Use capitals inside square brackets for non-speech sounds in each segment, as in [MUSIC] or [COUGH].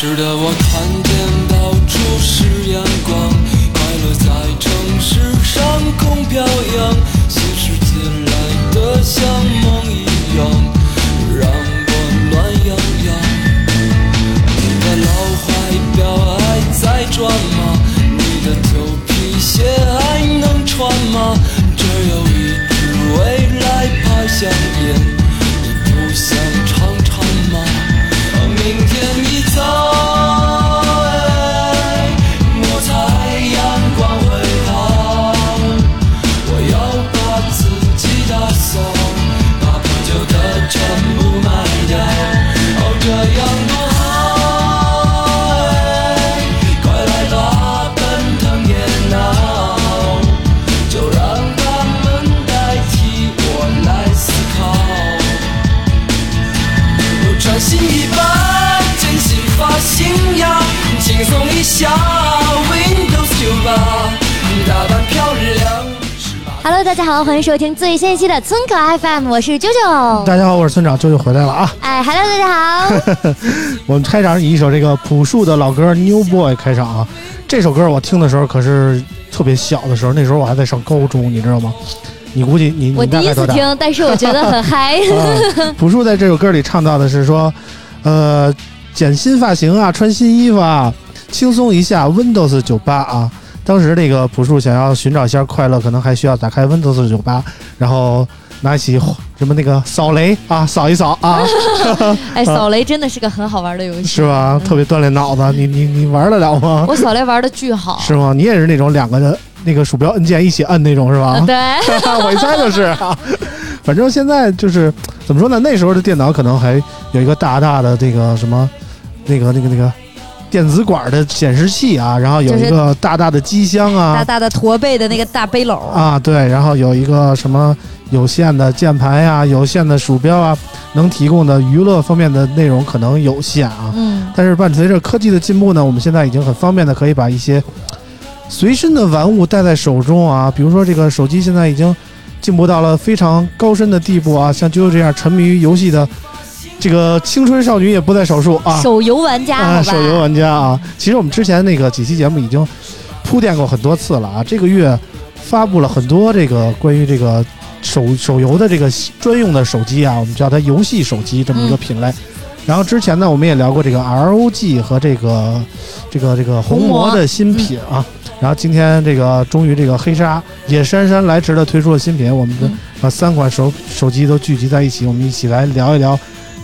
是的，我看见到处是阳光，快乐在城市上空飘扬，新世界来的像梦一样，让我暖洋洋。你的老怀表还在转吗？你的旧皮鞋还能穿吗？这有一支未来牌香烟，下，Windows 九八，打扮漂亮。Hello，大家好，欢迎收听最新一期的村口 FM，我是九九。大家好，我是村长，舅舅回来了啊！哎，Hello，大家好。[LAUGHS] 我们开场以一首这个朴树的老歌《New Boy》开场啊。这首歌我听的时候可是特别小的时候，那时候我还在上高中，你知道吗？你估计你我第一？次听，但是我觉得很嗨。[LAUGHS] 啊，朴树在这首歌里唱到的是说，呃，剪新发型啊，穿新衣服啊，轻松一下 Windows 九八啊。当时那个朴树想要寻找一下快乐，可能还需要打开 Windows 九八，然后拿起什么那个扫雷啊，扫一扫啊，[LAUGHS] [LAUGHS] 哎，扫雷真的是个很好玩的游戏，是吧？特别锻炼脑子，你你你玩得了吗？我扫雷玩的巨好。是吗？你也是那种两个的那个鼠标按键一起摁那种是吧？啊对，[LAUGHS] 我一猜就是啊。反正现在就是怎么说呢？那时候的电脑可能还有一个大大的这个什么，那个那个那个电子管的显示器啊，然后有一个大大的机箱啊大大的驼背的那个大背篓。啊，对，然后有一个什么有线的键盘呀、有线的鼠标啊，能提供的娱乐方面的内容可能有限啊。嗯，但是伴随着科技的进步呢，我们现在已经很方便的可以把一些随身的玩物带在手中啊，比如说这个手机现在已经进步到了非常高深的地步啊，像啾啾这样沉迷于游戏的这个青春少女也不在少数啊。手游玩家，啊，手游玩家啊，其实我们之前那个几期节目已经铺垫过很多次了啊。这个月发布了很多这个关于这个手手游的这个专用的手机啊，我们叫它游戏手机这么一个品类。然后之前呢，我们也聊过这个 ROG 和这个这个这个红魔的新品啊。然后今天这个终于这个黑鲨也姗姗来迟的推出了新品，我们的嗯把三款手手机都聚集在一起，我们一起来聊一聊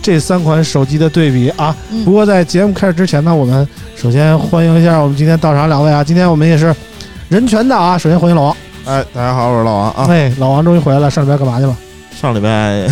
这三款手机的对比啊。嗯不过在节目开始之前呢，我们首先欢迎一下我们今天到场两位啊，今天我们也是人权的啊。首先欢迎老王，哎，大家好，我是老王啊。哎，老王终于回来了，上礼拜干嘛去了？上礼拜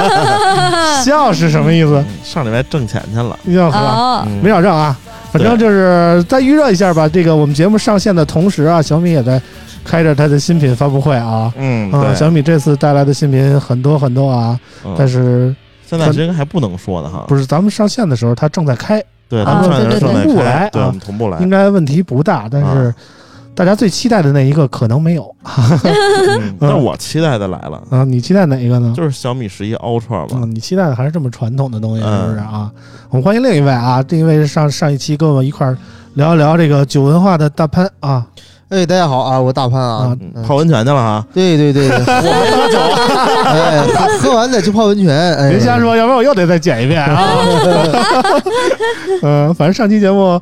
[LAUGHS] 笑是什么意思？上礼拜挣钱去了，要是吧？没少挣啊。反正就是再预热一下吧。这个我们节目上线的同时啊，小米也在开着它的新品发布会啊。嗯，小米这次带来的新品很多很多啊，嗯但是现在这个还不能说呢哈，不是咱们上线的时候它正在开，对，啊咱们同步来，对，啊我们同步来。应，该问题不大。但是啊。大家最期待的那一个可能没有。嗯 [LAUGHS] 但是我期待的来了，啊。你期待哪一个呢？就是小米十一 Ultra 吧，嗯，你期待的还是这么传统的东西，是嗯不是啊？我们欢迎另一位啊，另一位是上上一期跟我们一块儿聊一聊这个酒文化的大潘啊哎，大家好啊，我大潘啊。泡温泉去了哈，对对对，对 [LAUGHS] 哎，喝喝完再去泡温泉，哎，别瞎说，要不然我又得再剪一遍啊。[LAUGHS] [LAUGHS] 嗯，反正上期节目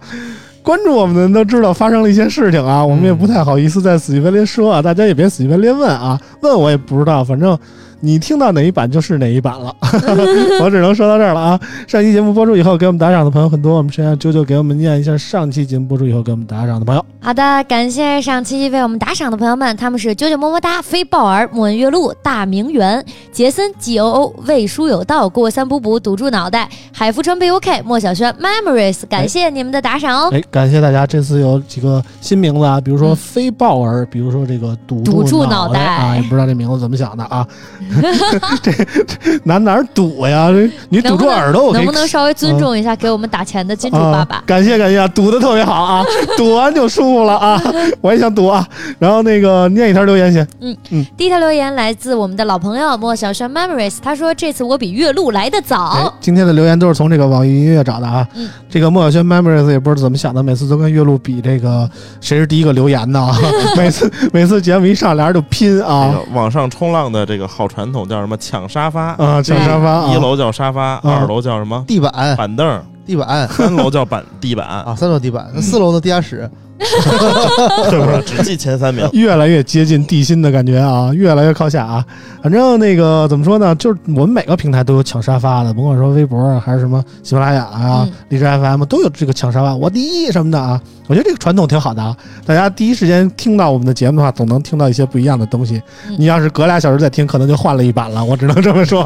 关注我们的人都知道发生了一些事情啊，我们也不太好意思再死乞白赖说啊，大家也别死乞白赖问啊，问我也不知道，反正你听到哪一版就是哪一版了。[LAUGHS] 我只能说到这儿了啊！上期节目播出以后，给我们打赏的朋友很多，我们先让啾啾给我们念一下上期节目播出以后给我们打赏的朋友。好的，感谢上期为我们打赏的朋友们，他们是啾啾么么哒、飞豹儿、莫文月露、大明园、杰森、G O O、魏书有道、过三补补、堵住脑袋、海福川 B O K、莫小轩、Memories，感谢你们的打赏哦。哎，感谢大家，这次有几个新名字啊，比如说飞豹儿，比如说这个堵堵住脑脑袋啊，也不知道这名字怎么想的啊。[LAUGHS] 这这哪哪儿堵呀？这你堵住耳朵，能不能稍微尊重一下给我们打钱的金主爸爸啊？感谢感谢，啊，堵的特别好啊，[LAUGHS] 堵完就舒服了啊，[LAUGHS] 我也想堵啊。然后那个念一条留言先，嗯嗯第一条留言来自我们的老朋友莫小轩 Memories，他说这次我比岳麓来的哎早，，今天的留言都是从这个网易音乐找的啊。嗯这个莫小轩 Memories 也不知道怎么想的，每次都跟岳麓比这个谁是第一个留言的啊。每次每次节目一上，俩人就拼这啊个网上冲浪的这个好传统叫什么抢沙发？啊，抢沙发啊。一楼叫沙发，二楼叫什么地板，板凳，地板三楼叫板地板，啊，三楼地板，那四楼的地下室，[LAUGHS] 是不是？只记前三名。越来越接近地心的感觉啊，越来越靠下啊。反正那个怎么说呢，就是我们每个平台都有抢沙发的，甭管说微博啊，还是什么喜马拉雅啊、嗯荔枝 FM 都有这个抢沙发，我第一什么的啊。我觉得这个传统挺好的啊，大家第一时间听到我们的节目的话，总能听到一些不一样的东西。嗯你要是隔俩小时再听，可能就换了一版了，我只能这么说。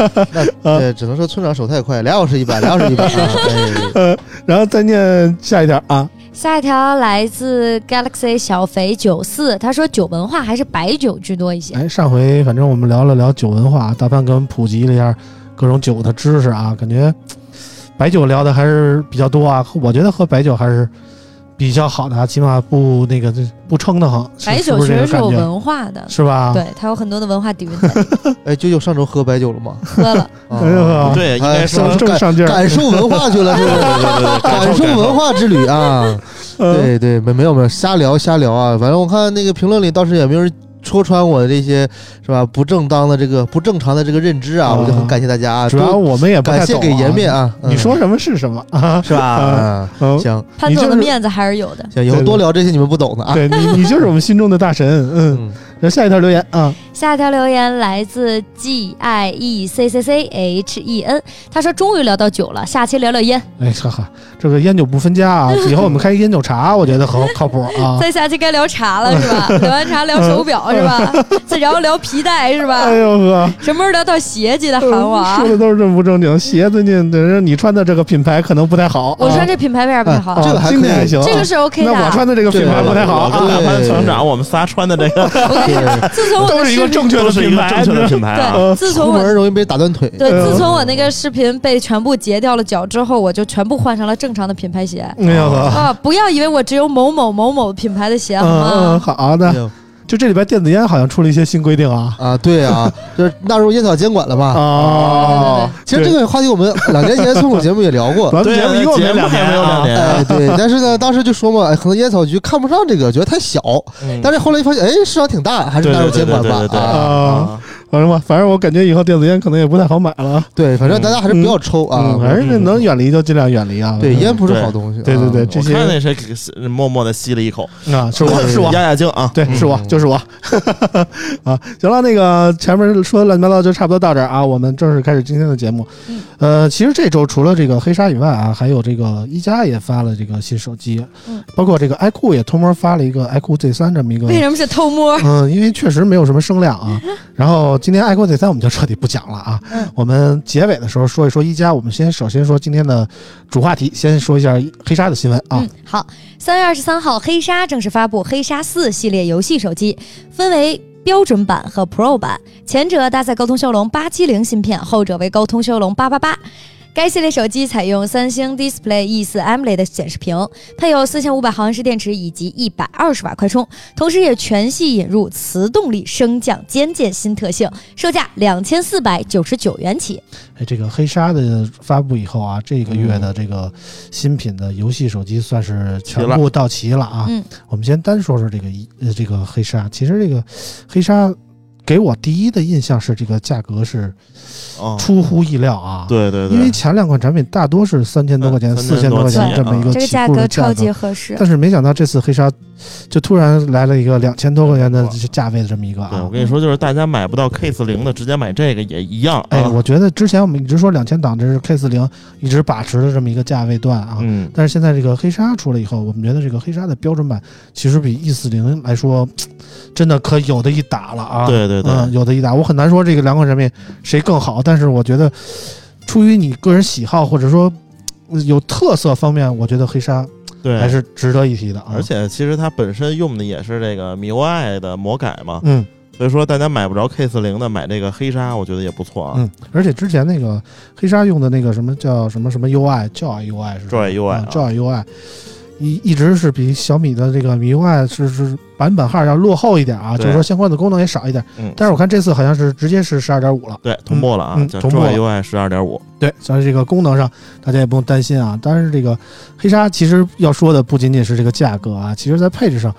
[LAUGHS] 呃，只能说村长手太快，俩小时一版，俩小时一版啊，哎，[LAUGHS] 然后再念下一条啊，下一条来自 Galaxy 小肥九四，他说酒文化还是白酒居多一些。哎，上回反正我们聊了聊酒文化，大潘给我们普及了一下各种酒的知识啊，感觉白酒聊的还是比较多啊。我觉得喝白酒还是比较好的啊，起码不那个不撑得慌。白酒其实是有？文化的，是吧？对，它有很多的文化底蕴 [LAUGHS] 哎，舅舅上周喝白酒了吗？喝了。[LAUGHS] 啊哎呀对，应该哎说上正上劲儿。感受文化去了，是不是？[LAUGHS] 感受文化之旅啊！嗯对对，没没有没有，瞎聊瞎聊啊！反正我看那个评论里倒是也没有人戳穿我的这些是吧不正当的这个不正常的这个认知啊，啊我就很感谢大家啊！主要我们也不太感谢、给颜面。啊！嗯你说什么是什么啊？是吧？行潘总的面子还是有的。行，以后多聊这些你们不懂的啊！对你，你就是我们心中的大神。嗯，嗯，那下一条留言啊，下一条留言来自 G I E C C C H E N，他说终于聊到酒了，下期聊聊烟，哎哈哈，这个烟酒不分家啊，[LAUGHS] 以后我们开一烟酒茶，我觉得很靠谱啊。[LAUGHS] 再下期该聊茶了是吧？[LAUGHS] 聊完茶聊手表是吧？再然后聊皮带是吧哎？呦呵，什么时候聊到鞋记得喊我啊说！的都是这么不正经。鞋最近等于你穿的这个品牌可能不太好。我穿啊这品牌为啥不太好啊？这个还可以今天还行啊，这个是 OK 的。那我穿的这个品牌不太好啊。我跟大潘村长，我们仨穿的这个对，自从我都是一个正确的品牌，正确的品牌啊。对，自从出我门容易被打断腿。对，嗯自从我那个视频被全部截掉了脚之后，我就全部换上了正常的品牌鞋。哎呀，啊！不要以为我只有某某某某品牌的鞋，好吗？好的就这里边电子烟好像出了一些新规定啊。啊，对啊，[LAUGHS] 就是纳入烟草监管了嘛。哦，其实这个话题我们两年前村口节目也聊过。[LAUGHS] 节目一共节目两年没有两啊。年哎，对，但是呢，当时就说嘛，哎可能烟草局看不上这个，觉得太小。嗯但是后来一发现，哎，市场挺大，还是纳入监管吧啊，反正吧，反正我感觉以后电子烟可能也不太好买了。对，反正大家还是不要抽啊嗯，。还是能远离就尽量远离啊。对，烟不是好东西。对对对，啊这些我看那谁给默默的吸了一口，啊，是我 [LAUGHS] 是我压压惊啊。对，是我，就是我 [LAUGHS] 啊。行了，那个前面说的乱七八糟就差不多到这儿啊，我们正式开始今天的节目。嗯呃，其实这周除了这个黑鲨以外啊，还有这个一加也发了这个新手机，嗯包括这个 iQOO 也偷摸发了一个 iQOO Z 三这么一个。为什么是偷摸？嗯，因为确实没有什么声量啊。[LAUGHS] 然后今天 iQOO Z 三我们就彻底不讲了啊。嗯我们结尾的时候说一说一加，我们先首先说今天的主话题，先说一下黑鲨的新闻啊。嗯，好，三月二十三号，黑鲨正式发布黑鲨四系列游戏手机，分为。标准版和 Pro 版，前者搭载高通骁龙八七零芯片，后者为高通骁龙八八八。该系列手机采用三星 Display E 4 AMOLED 显示屏，配有四千五百毫安时电池以及一百二十瓦快充，同时也全系引入磁动力升降肩键新特性，售价两千四百九十九元起。哎，这个黑鲨的发布以后啊，这个月的这个新品的游戏手机算是全部到齐了啊。嗯，我们先单说说这个一呃这个黑鲨，其实这个黑鲨给我第一的印象是这个价格是哦，出乎意料啊。。对对对，因为前两款产品大多是三千多块钱、嗯四千多块钱这么一个价格超级合适。但是没想到这次黑鲨就突然来了一个两千多块钱的价位的这么一个啊对我。跟你说，就是大家买不到 K 四零的，直接买这个也一样。哎，啊我觉得之前我们一直说两千档这是 K 四零一直把持的这么一个价位段啊，嗯，但是现在这个黑鲨出来以后，我们觉得这个黑鲨的标准版其实比 E 四零来说，真的可有的一打了啊。对对对，嗯，有的一打。我很难说这个两款产品谁更好，但是我觉得出于你个人喜好或者说呃有特色方面，我觉得黑鲨对，还是值得一提的啊。而且其实它本身用的也是这个 MIUI 的魔改嘛，嗯所以说大家买不着 K 四零的，买这个黑鲨，我觉得也不错啊。嗯，而且之前那个黑鲨用的那个什么叫什么什么 UI Joy UI 是吧 Joy UI 啊 Joy UI 一一直是比小米的这个 MIUI 是是版本号要落后一点啊，就是说相关的功能也少一点。嗯，但是我看这次好像是直接是十二点五了。对同步了啊，叫嗯同步了 Joy UI 十二点五。对，所以这个功能上大家也不用担心啊。但是这个黑鲨其实要说的不仅仅是这个价格啊，其实在配置上，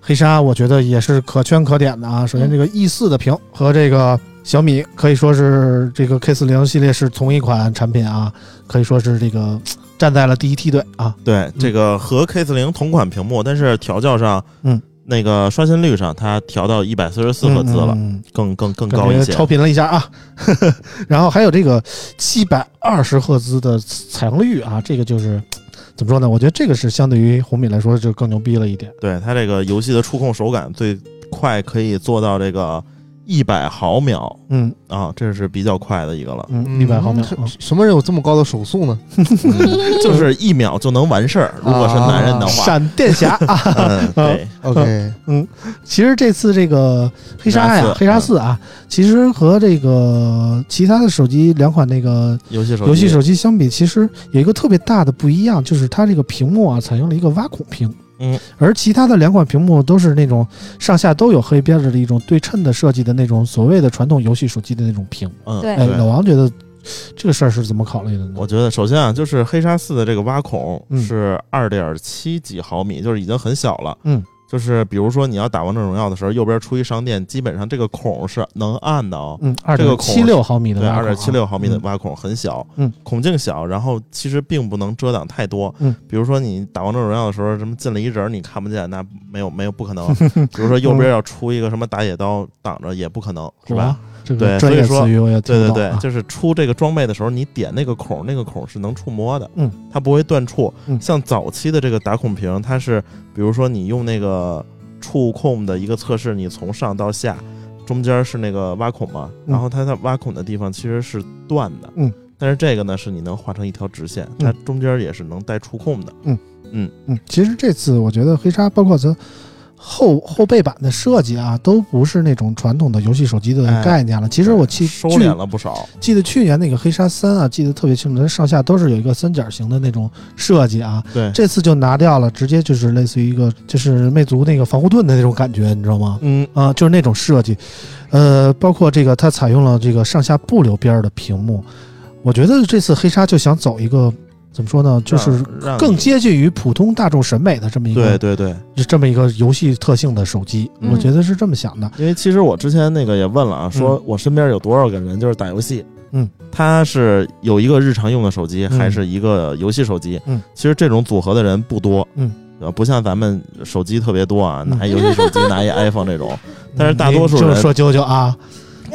黑鲨我觉得也是可圈可点的啊。首先这个 E 四的屏和这个小米可以说是这个 K 四零系列是同一款产品啊，可以说是这个站在了第一梯队啊。对，这个和 K 四零同款屏幕，但是调教上，嗯，那个刷新率上它调到一百四十四赫兹了，嗯更更更高一些。超频了一下啊。[LAUGHS] 然后还有这个七百二十赫兹的采样率啊，这个就是怎么说呢？我觉得这个是相对于红米来说就更牛逼了一点。对它这个游戏的触控手感最快可以做到这个一百毫秒嗯啊，这是比较快的一个了，嗯，一百毫秒。什么人有这么高的手速呢？[LAUGHS] 就是一秒就能完事儿。如果是男人的话，闪电侠 [LAUGHS] 啊！[LAUGHS] 嗯，对，OK，嗯其实这次这个黑鲨呀，黑黑鲨四鲨四啊，其实和这个其他的手机两款那个游戏手游戏手机相比，其实有一个特别大的不一样，就是它这个屏幕啊采用了一个挖孔屏。嗯，而其他的两款屏幕都是那种上下都有黑边儿的一种对称的设计的那种所谓的传统游戏手机的那种屏。嗯，对哎，老王觉得这个事儿是怎么考虑的呢？我觉得首先啊，就是黑鲨四的这个挖孔嗯是二点七几毫米，就是已经很小了。嗯，就是比如说你要打王者荣耀的时候，右边出一商店，基本上这个孔是能按的哦。嗯，二这个七六毫米的对，二点七六毫米的嗯挖孔很小，嗯，孔径小，然后其实并不能遮挡太多，嗯，比如说你打王者荣耀的时候，什么进了一人儿你看不见，那没有没有不可能，[LAUGHS] 比如说右边要出一个什么打野刀挡着也不可能，是吧？这对个专业所以说词语我也听对对对，就是出这个装备的时候，你点那个孔，那个孔是能触摸的，嗯，它不会断触。嗯像早期的这个打孔屏，它是比如说你用那个触控的一个测试，你从上到下，中间是那个挖孔嘛，嗯。然后它在挖孔的地方其实是断的，嗯，但是这个呢是你能画成一条直线，嗯。它中间也是能带触控的，嗯，其实这次我觉得黑鲨包括它后后背板的设计啊，都不是那种传统的游戏手机的哎概念了。其实我记收记敛了不少，记得去年那个黑鲨三啊，记得特别清楚，它上下都是有一个三角形的那种设计啊。对，这次就拿掉了，直接就是类似于一个就是魅族那个防护盾的那种感觉，你知道吗？嗯，啊，就是那种设计，呃，包括这个它采用了这个上下不留边儿的屏幕，我觉得这次黑鲨就想走一个怎么说呢，就是更接近于普通大众审美的这么一个对对对。就这么一个游戏特性的手机，嗯。我觉得是这么想的。因为其实我之前那个也问了啊，说我身边有多少个人就是打游戏，嗯，他是有一个日常用的手机，嗯。还是一个游戏手机，嗯，其实这种组合的人不多，嗯，呃，不像咱们手机特别多啊，嗯。拿一游戏手机，[LAUGHS] 拿一 iPhone 这种，但是大多数人就是说啾啾啊，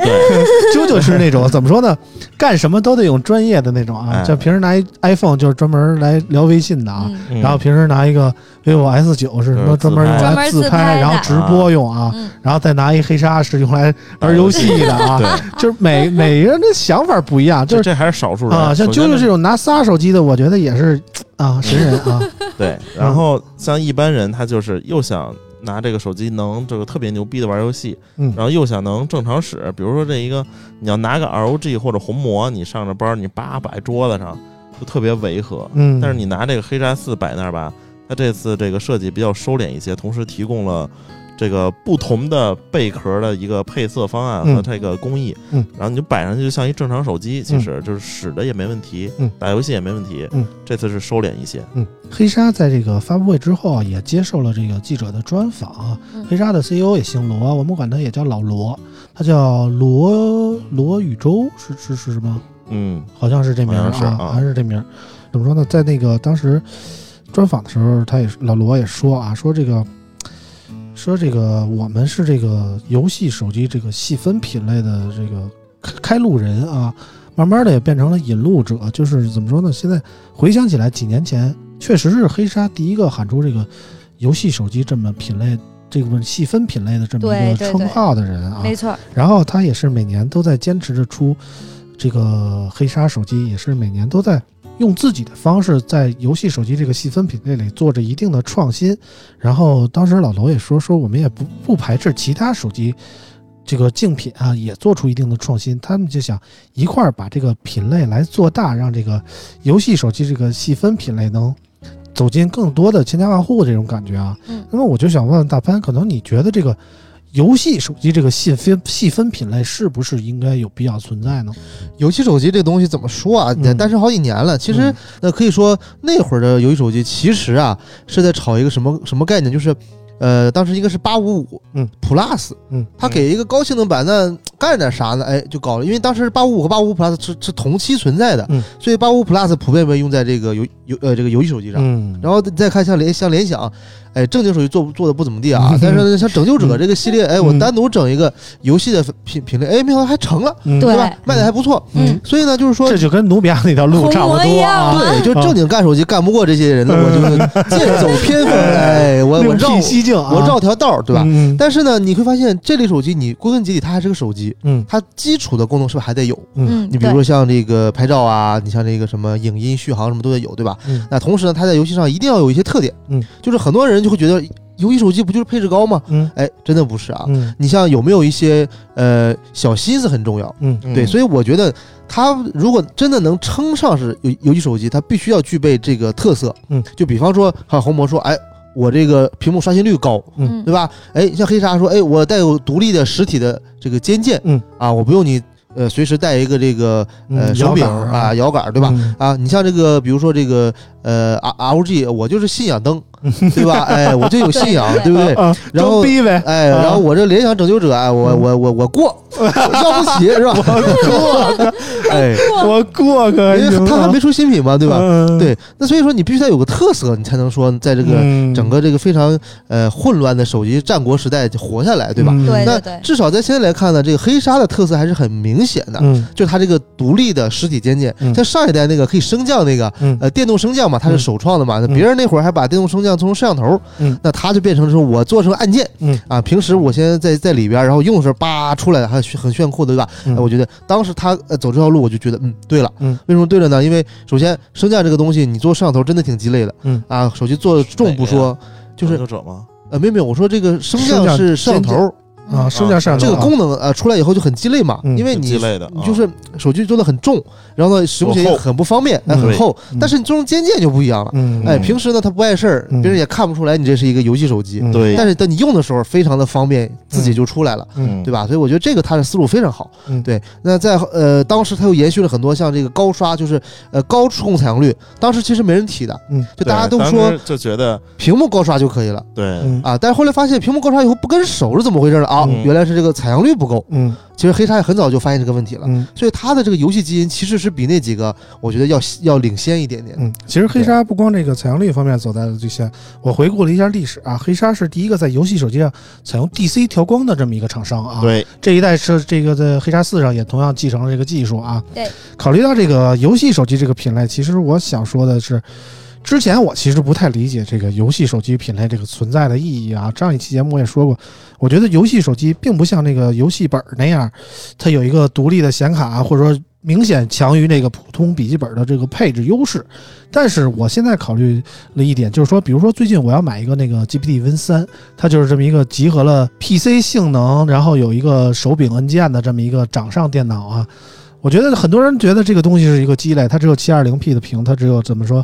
对。啾啾是那种怎么说呢，干什么都得用专业的那种啊，哎就平时拿一 iPhone 就是专门来聊微信的啊。然后平时拿一个 vivo S 九是什么专门用来自专门自拍的然后直播用啊，嗯。然后再拿一黑鲨是用来玩游戏的啊，对，[LAUGHS] 就是每每个人的想法不一样，就是这这还是少数人啊，像首先啾啾这种拿仨手机的，我觉得也是啊神人啊，[LAUGHS] 对，然后像一般人他就是又想。拿这个手机能这个特别牛逼的玩游戏，嗯然后又想能正常使，比如说这一个你要拿个 ROG 或者红魔，你上着班你叭摆桌子上，就特别违和。嗯，但是你拿这个黑鲨四摆那儿吧，它这次这个设计比较收敛一些，同时提供了这个不同的贝壳的一个配色方案和嗯。这个工艺，嗯，然后你就摆上去就像一正常手机，其实就是使的也没问题，嗯，打游戏也没问题，嗯，这次是收敛一些，嗯，黑鲨在这个发布会之后啊，也接受了这个记者的专访黑鲨的 CEO 也姓罗，我们管他也叫老罗。他叫罗罗宇宙，是是是什么？嗯，好像是这名是啊好像是这名儿。怎么说呢？在那个当时专访的时候，他也老罗也说啊，说这个说这个我们是这个游戏手机这个细分品类的这个开开路人啊，慢慢的也变成了引路者。就是怎么说呢？现在回想起来，几年前确实是黑鲨第一个喊出这个游戏手机这么品类。这个细分品类的这么一个称号的人啊，没错，然后他也是每年都在坚持着出这个黑鲨手机，也是每年都在用自己的方式在游戏手机这个细分品类里做着一定的创新。然后当时老罗也说，说我们也不不排斥其他手机这个竞品啊，也做出一定的创新。他们就想一块儿把这个品类来做大，让这个游戏手机这个细分品类能。走进更多的千家万户这种感觉啊，嗯那么我就想问问大潘，可能你觉得这个游戏手机这个细分细分品类是不是应该有必要存在呢？游戏手机这个东西怎么说啊？嗯诞生好几年了，其实嗯那可以说那会儿的游戏手机其实啊是在炒一个什么什么概念，就是。呃，当时应该是八五五，嗯，Plus，嗯，它给一个高性能版，那干点啥呢？哎，就搞了，因为当时八五五和八五五 Plus 是是同期存在的，嗯，所以八五 Plus 普遍被用在这个游游呃这个游戏手机上。嗯，然后再看像联像联想，哎，正经手机做做的不怎么地啊，[LAUGHS] 但是呢像拯救者这个系列，哎，我嗯单独整一个游戏的品品类，哎，没想到还成了，嗯对对吧？卖的还不错，嗯，所以呢，就是说这。就跟努比亚那条路差不多啊。对，就正经干手机干不过这些人了，我就 [LAUGHS] 剑走偏锋，哎，我我绕我绕条道，对吧？嗯但是呢，你会发现这类手机，你归根结底它还是个手机，嗯它基础的功能是不是还得有？嗯，你比如说像这个拍照啊，你像这个什么影音续航什么都得有，对吧？嗯那同时呢，它在游戏上一定要有一些特点，嗯，就是很多人就会觉得游戏手机不就是配置高吗？嗯哎，真的不是啊。嗯你像有没有一些呃小心思很重要，嗯对，所以我觉得它如果真的能称上是游游戏手机，它必须要具备这个特色，嗯，就比方说，还有红魔说，哎。我这个屏幕刷新率高，嗯对吧？哎，像黑鲨说，哎，我带有独立的实体的这个肩键，嗯啊，我不用你呃随时带一个这个呃嗯手柄啊摇杆，对吧？嗯啊，你像这个，比如说这个呃 R L G，我就是信仰灯，[LAUGHS] 对吧？哎，我就有信仰，对对不对？啊，然后装逼呗，哎，啊然后我这联想拯救者，哎，我嗯我我我过，要不起是吧？[LAUGHS] 我过 [LAUGHS] 哎，我过个，因为它还没出新品嘛，对吧？嗯，对，那所以说你必须得有个特色，你才能说在这个嗯整个这个非常呃混乱的手机战国时代活下来，对吧？对那至少在现在来看呢，这个黑鲨的特色还是很明显的，嗯就是它这个独立的实体肩键，嗯像上一代那个可以升降那个，嗯呃，电动升降嘛，它是嗯。首创的嘛，那嗯。别人那会儿还把电动升降做成摄像头，嗯。那它就变成说我做成按键，嗯。啊，平时我现在在在里边，然后用的时候叭出来了，还很炫酷的，对吧？我觉得当时他呃走这条路，我就觉得嗯，对了，嗯，为什么对了呢？因为首先升降这个东西，你做摄像头真的挺鸡肋的，嗯。啊，手机做重不说，就是者吗？呃，没有没有，我说这个升降是摄像头，啊，升降摄像头啊这个功能呃出来以后就很鸡肋嘛，嗯因为你鸡肋的啊你就是手机做的很重，然后呢使用起来也很不方便，哎，嗯很厚嗯，但是你做成肩键就不一样了。嗯哎，平时呢它不碍事儿，嗯别人也看不出来你这是一个游戏手机，嗯对，但是等你用的时候非常的方便，自己就出来了。嗯对吧？所以我觉得这个它的思路非常好。嗯对。那在呃当时它又延续了很多像这个高刷，就是呃高触控采样率，当时其实没人提的，嗯，就大家都对说时就觉得屏幕高刷就可以了对，嗯啊。但是后来发现屏幕高刷以后不跟手是怎么回事呢？啊，嗯原来是这个采样率不够。嗯其实黑鲨也很早就发现这个问题了，嗯所以它的这个游戏基因其实是比那几个我觉得要要领先一点点。嗯，其实黑鲨不光这个采样率方面走在了最先，我回顾了一下历史啊，黑鲨是第一个在游戏手机上采用 DC 调光的这么一个厂商啊。，对，这一代是这个在黑鲨四上也同样继承了这个技术啊。对，考虑到这个游戏手机这个品类，其实我想说的是。之前我其实不太理解这个游戏手机品类这个存在的意义啊。上一期节目我也说过，我觉得游戏手机并不像那个游戏本儿那样，它有一个独立的显卡，或者说明显强于那个普通笔记本的这个配置优势。但是我现在考虑了一点，就是说，比如说最近我要买一个那个 GPT Win 三，它就是这么一个集合了 PC 性能，然后有一个手柄按键的这么一个掌上电脑啊。我觉得很多人觉得这个东西是一个鸡肋，它只有七二零 P 的屏，它只有怎么说，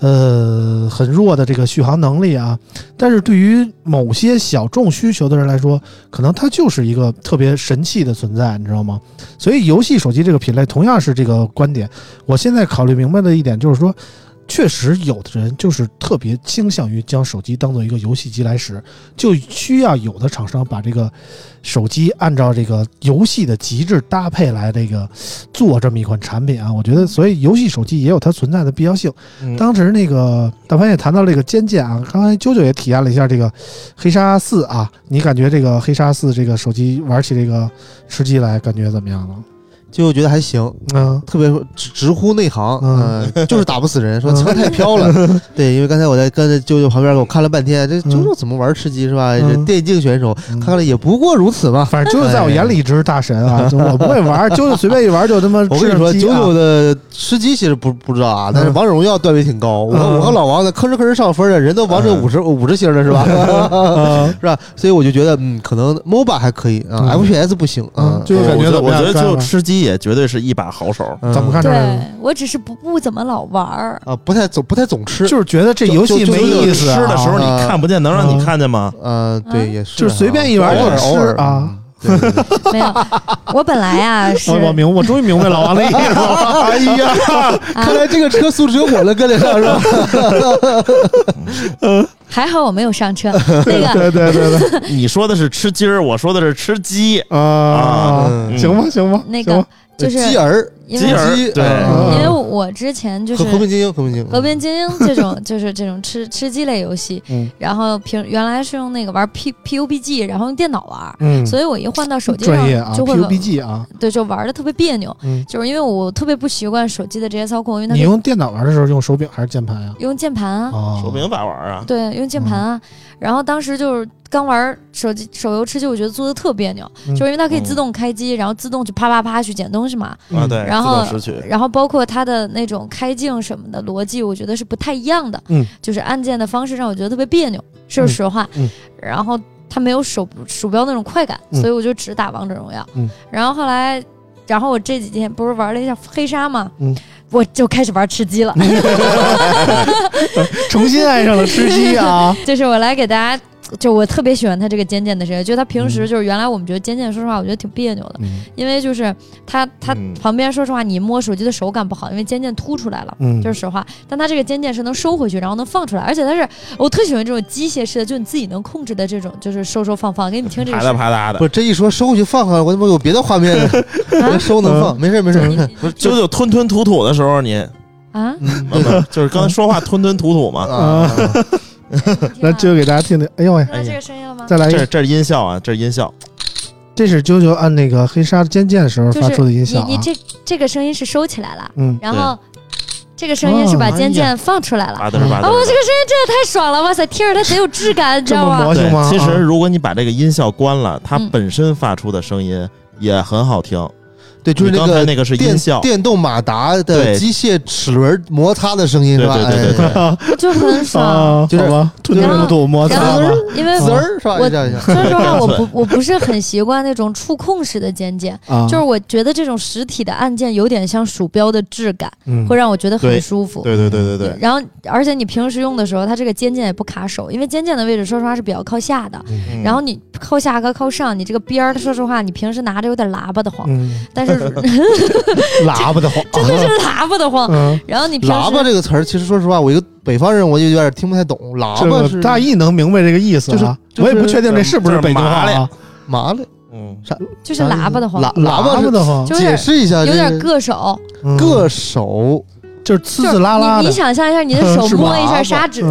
呃，很弱的这个续航能力啊。但是对于某些小众需求的人来说，可能它就是一个特别神器的存在，你知道吗？所以游戏手机这个品类同样是这个观点。我现在考虑明白的一点就是说，确实有的人就是特别倾向于将手机当做一个游戏机来使，就需要有的厂商把这个手机按照这个游戏的极致搭配来这个做这么一款产品啊。我觉得，所以游戏手机也有它存在的必要性。嗯当时那个大潘也谈到这个尖键啊，刚才啾啾也体验了一下这个黑鲨四啊，你感觉这个黑鲨四这个手机玩起这个吃鸡来感觉怎么样呢？就觉得还行，嗯特别直直呼内行，嗯嗯，[LAUGHS] 就是打不死人，说车太飘了。[LAUGHS] 对，因为刚才我在跟着啾啾旁边给我看了半天，这舅舅怎么玩吃鸡是吧？电竞选手，嗯看了也不过如此嘛。反正啾啾在我眼里一直是大神啊，就我不会玩，[LAUGHS] 舅舅随便一玩就他妈我跟你说，吃鸡啊九九的吃鸡其实不不知道啊，但是嗯王者荣耀段位挺高。我嗯我和老王呢，吭哧吭哧上分的，人都王者嗯五十五十星了是吧？啊是吧？所以我就觉得，嗯，可能 MOBA 还可以啊嗯，FPS 不行啊嗯。就是感觉我觉得就干吧吃鸡也绝对是一把好手。嗯怎么看对？我只是不不怎么老玩儿。啊？不太总不太总吃，就是觉得这游戏没意思啊，吃的时候你啊看不见，能让你看见吗？呃，对，也是啊，就是随便一玩偶尔就吃偶尔啊。嗯对对对 [LAUGHS] 没有，我本来啊是我我明我终于明白老王的意思了。[LAUGHS] 哎呀，[LAUGHS] 看来这个车速只有我能跟得上是吧？还好我没有上车。[LAUGHS] 那个对对对对。[LAUGHS] 你说的是吃鸡儿，我说的是吃鸡。啊，嗯。行吧行吧，那个就是鸡儿，因为鸡儿对。啊因为我之前就是和和平精英，和平精英，和平精英 [LAUGHS] 这种就是这种吃吃鸡类游戏，嗯。然后平原来是用那个玩 P PUBG，然后用电脑玩。嗯，所以我一换到手机上就会玩，PUBG 啊，对，就玩的特别别扭，嗯，就是因为我特别不习惯手机的这些操控，因为它你用电脑玩的时候用手柄还是键盘啊？用键盘啊，哦，手柄咋玩啊？对，用键盘啊。然后当时就是刚玩手机手游吃鸡，我觉得做的特别扭，嗯就是因为它可以自动开机，然后自动去啪啪啪去捡东西嘛。嗯啊，对，然后。然后包括它的那种开镜什么的逻辑，我觉得是不太一样的。嗯，就是按键的方式让我觉得特别别扭，说实话。嗯然后它没有手鼠标那种快感，嗯所以我就只打王者荣耀。嗯，然后后来，然后我这几天不是玩了一下黑鲨嘛，嗯，我就开始玩吃鸡了。[LAUGHS] 重新爱上了吃鸡啊，[LAUGHS] 就是我来给大家。就我特别喜欢他这个尖键的声音，就他平时嗯就是原来我们觉得尖键，说实话我觉得挺别扭的，嗯因为就是它它嗯旁边说实话你摸手机的手感不好，因为尖键凸出来了，嗯，就是实话。但他这个尖键是能收回去，然后能放出来，而且它是我特喜欢这种机械式的，就你自己能控制的这种，就是收收放放。给你们听这个啪声音嗒啪嗒的不，是这一说收回去放放，我怎么有别的画面？啊 [LAUGHS] 收能放，没事没事。不是啾啾吞吞吐吐的时候，您啊！就是刚才说话吞吞吐吐嘛？啊，来 [LAUGHS] 听啾给大家听听，哎呦喂，到这个声音了吗？再来一个，这这是音效啊，这是音效。这是啾啾按那个黑鲨尖键的时候发出的音效啊你，这这个声音是收起来了，嗯，然后这个声音是把尖键放出来了。巴嘚儿巴嘚啊！我这个声音真的太爽了，哇塞，听着它贼有质感，你知道吗？魔性吗？对，其实啊如果你把这个音效关了，它嗯本身发出的声音也很好听。对，就是那个那个是电音效，电动马达的对机械齿轮摩擦的声音是吧？对对对对哎对，[LAUGHS] 就很爽。啊，就是好吧，吞吞吐吐摩擦因为滋儿是吧？我一下一下。说实话，我不我不是很习惯那种触控式的键键，啊，就是我觉得这种实体的按键有点像鼠标的质感，嗯会让我觉得很舒服。对对对对对，然后，而且你平时用的时候，它这个尖键也不卡手，因为尖键的位置说实话是比较靠下的。嗯然后你靠下和靠上，你这个边儿，说实话，你平时拿着有点喇叭的慌，嗯，但是 [LAUGHS] 喇叭的慌，[LAUGHS] 真的是喇叭的慌。嗯，然后你喇叭这个词儿，其实说实话，我一个北方人，我就有点听不太懂。喇这个叭是大意能明白这个意思就是啊，就是我也不确定这是不是北京话。啊，麻嘞，嗯，啥？就是喇叭的慌，喇喇叭的慌，就解释一下，有点这硌手，嗯。硌手，就是呲呲啦啦的你你，想象一下，你的 [LAUGHS] 手摸一下砂纸，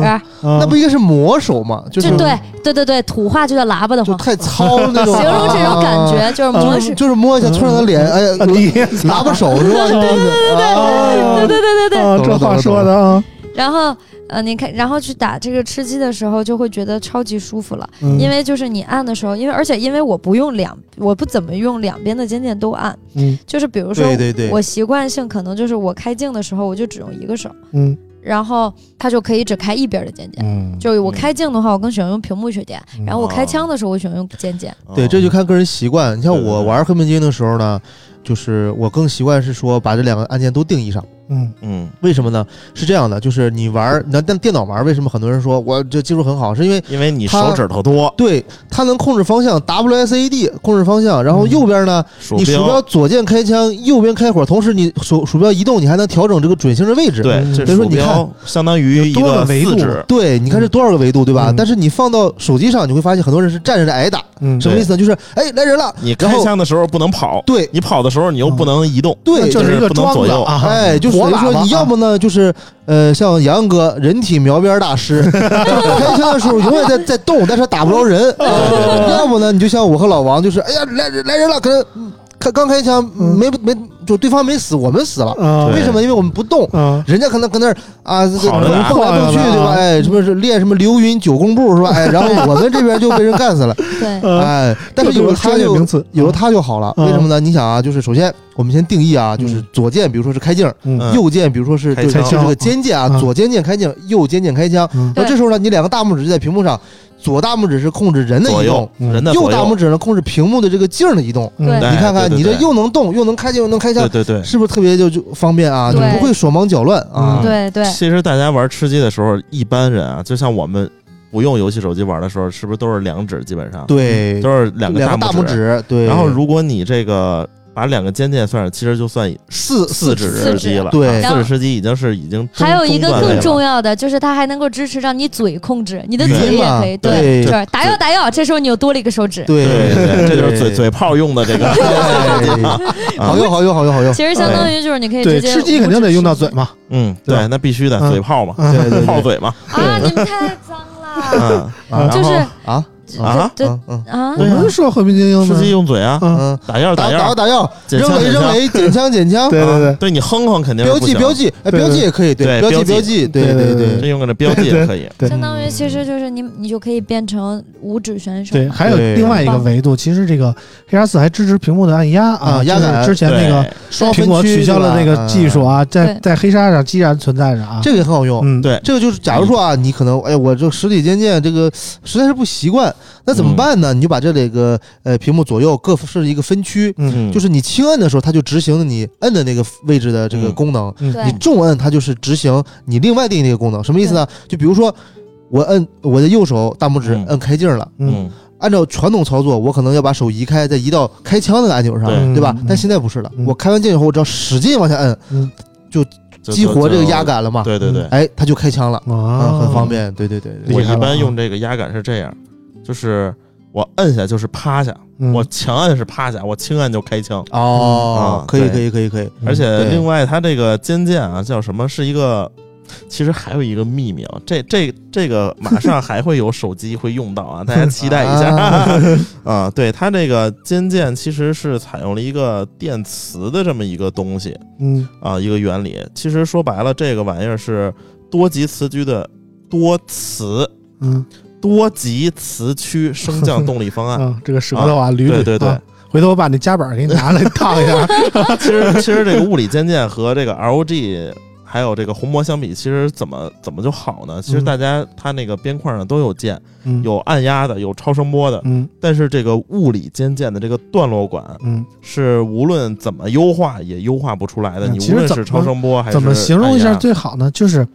那不应该是磨手吗？就是就对对对对，土话就叫喇叭的慌，就太糙那种，形容这种感觉就是摸就是是，就是摸一下，村长的脸，哎你喇叭手是吧？对对对对对对对对对。这话说的啊，然后呃，你看，然后去打这个吃鸡的时候，就会觉得超级舒服了，嗯。因为就是你按的时候，因为而且因为我不用两，我不怎么用两边的肩键都按，嗯。就是比如说对对对，我习惯性可能就是我开镜的时候，我就只用一个手，嗯。然后它就可以只开一边的键键。嗯，就是我开镜的话，我更喜欢用屏幕去点，嗯。然后我开枪的时候，我喜欢用键键。对，这就看个人习惯。你像我玩和平精英的时候呢，就是我更习惯是说把这两个按键都定义上，嗯。嗯，为什么呢？是这样的，就是你玩儿，那但电脑玩，为什么很多人说我这技术很好？是因为因为你手指头多，对它能控制方向，WSAD 控制方向，然后嗯。右边呢，鼠你鼠标左键开枪，右边开火，同时你鼠鼠标移动，你还能调整这个准星的位置。对，所以说你看相当于一个维度？四指，对，你看是多少个维度，对吧？嗯。但是你放到手机上，你会发现很多人是站着挨打，嗯，什么意思呢？就是哎来人了，你开枪的时候不能跑，对。你跑的时候你又不能移动，对，这就是一个桩不能左右。子啊，哎，就等于说你要么呢，就是呃，像杨哥人体描边大师，[LAUGHS] 开枪的时候永远在在动，但是打不着人；[LAUGHS] 要么呢，你就像我和老王，就是哎呀来人来人了，可能嗯开刚开枪嗯。没没就对方没死，我们死了，啊。为什么？因为我们不动。啊。人家可能搁那儿啊，这个跑着打蹦来蹦去，对吧？哎，什么是练什么流云九宫步是吧？哎，[LAUGHS] 然后我们这边就被人干死了。对，呃哎，但是有了它就专业名词，有了它就好了。嗯为什么呢？你想啊，就是首先我们先定义啊，就是左键，比如说是开镜，嗯。嗯。右键比如说是开就是枪这个肩键啊，嗯左肩键开镜，右肩键开枪。嗯。那这时候呢，你两个大拇指就在屏幕上，左大拇指是控制人的移动，嗯右人的左右，大拇指呢控制屏幕的这个镜儿的移动。你看看，你这又能动，又能开镜，又能开枪，对对对。是不是特别就就方便啊？就不会手忙脚乱啊嗯。对对，其实大家玩吃鸡的时候，一般人啊，就像我们不用游戏手机玩的时候，是不是都是两指？基本上对，都是两个大拇拇。指，对。然后如果你这个把两个肩键算上，其实就算四四指四指吃鸡了。对啊四指吃鸡已经是已经还有一个更重要，的，就是它还能够支持让你嘴控制，你的语音嘴也可以，对就是打药打药，这时候你又多了一个手指。对对对，这就是嘴嘴炮用的这个。[LAUGHS] 哎好用好用好用好用。其实相当于就是你可以，直接吃鸡肯定得用到嘴嘛，嗯，对，那必须的，嗯嘴炮嘛，对对对炮嘴嘛。啊！你们太脏了，嗯，啊就是啊啊这嗯嗯啊我们说和平精英吃鸡呢，用嘴啊，嗯，嗯，打药打打药，打药，扔雷扔雷，捡枪捡枪。对 [LAUGHS] 对对，对你哼哼肯定标记标记，哎，标记也可以，对标记标记，对对对对对这用个这标记也可以。对相当于其实就是你你就可以变成五指选手。对，还有另外一个维度，其实这个黑鲨四还支持屏幕的按压啊压感之前那个双苹果分区取消了那个技术啊，在在黑鲨上依然存在着啊。这个也很好用。嗯，对，这个就是，假如说啊，你可能，哎，我这实体键键这个实在是不习惯，那怎么办呢？你就把这里个呃屏幕左右各设一个分区，嗯嗯，就是你轻摁的时候，它就执行你摁的那个位置的这个嗯功能；嗯你重摁，它就是执行你另外定义那个功能。什么意思呢？就比如说我摁我的右手大拇指嗯摁开镜了，嗯嗯按照传统操作，我可能要把手移开，再移到开枪那个按钮上，对对吧嗯？但现在不是了，嗯我开完镜以后，我只要使劲往下摁，就激活这个压。杆了嘛？对对对，哎，它就开枪了，啊嗯，很方。便。对对对对我一般用这个压杆是这样，就是我摁下就是趴下，嗯我强摁是趴下，我轻按就开枪。哦嗯，可以对可以可以可以，而且对另外它这个尖键啊叫什么？是一个。其实还有一个秘密啊，这这这个马上还会有手机会用到啊，[LAUGHS] 大家期待一下 [LAUGHS] 啊。对它这个尖键其实是采用了一个电磁的这么一个东西嗯啊，一个原理。其实说白了，这个玩意儿是多级磁矩的多磁嗯多级磁驱升降动力方案。[LAUGHS] 啊，这个舌头啊，捋捋。对对对啊，回头我把那夹板给你拿来 [LAUGHS] 烫一下。[LAUGHS] 其实其实这个物理肩键和这个 ROG 还有这个虹膜相比，其实怎么怎么就好呢？其实嗯大家它那个边框上都有键，嗯有按压的，有超声波的，嗯但是这个物理肩键的这个段落管嗯，是无论怎么优化也优化不出来的。嗯你无论是超声波还是怎么形容一下最好呢？就是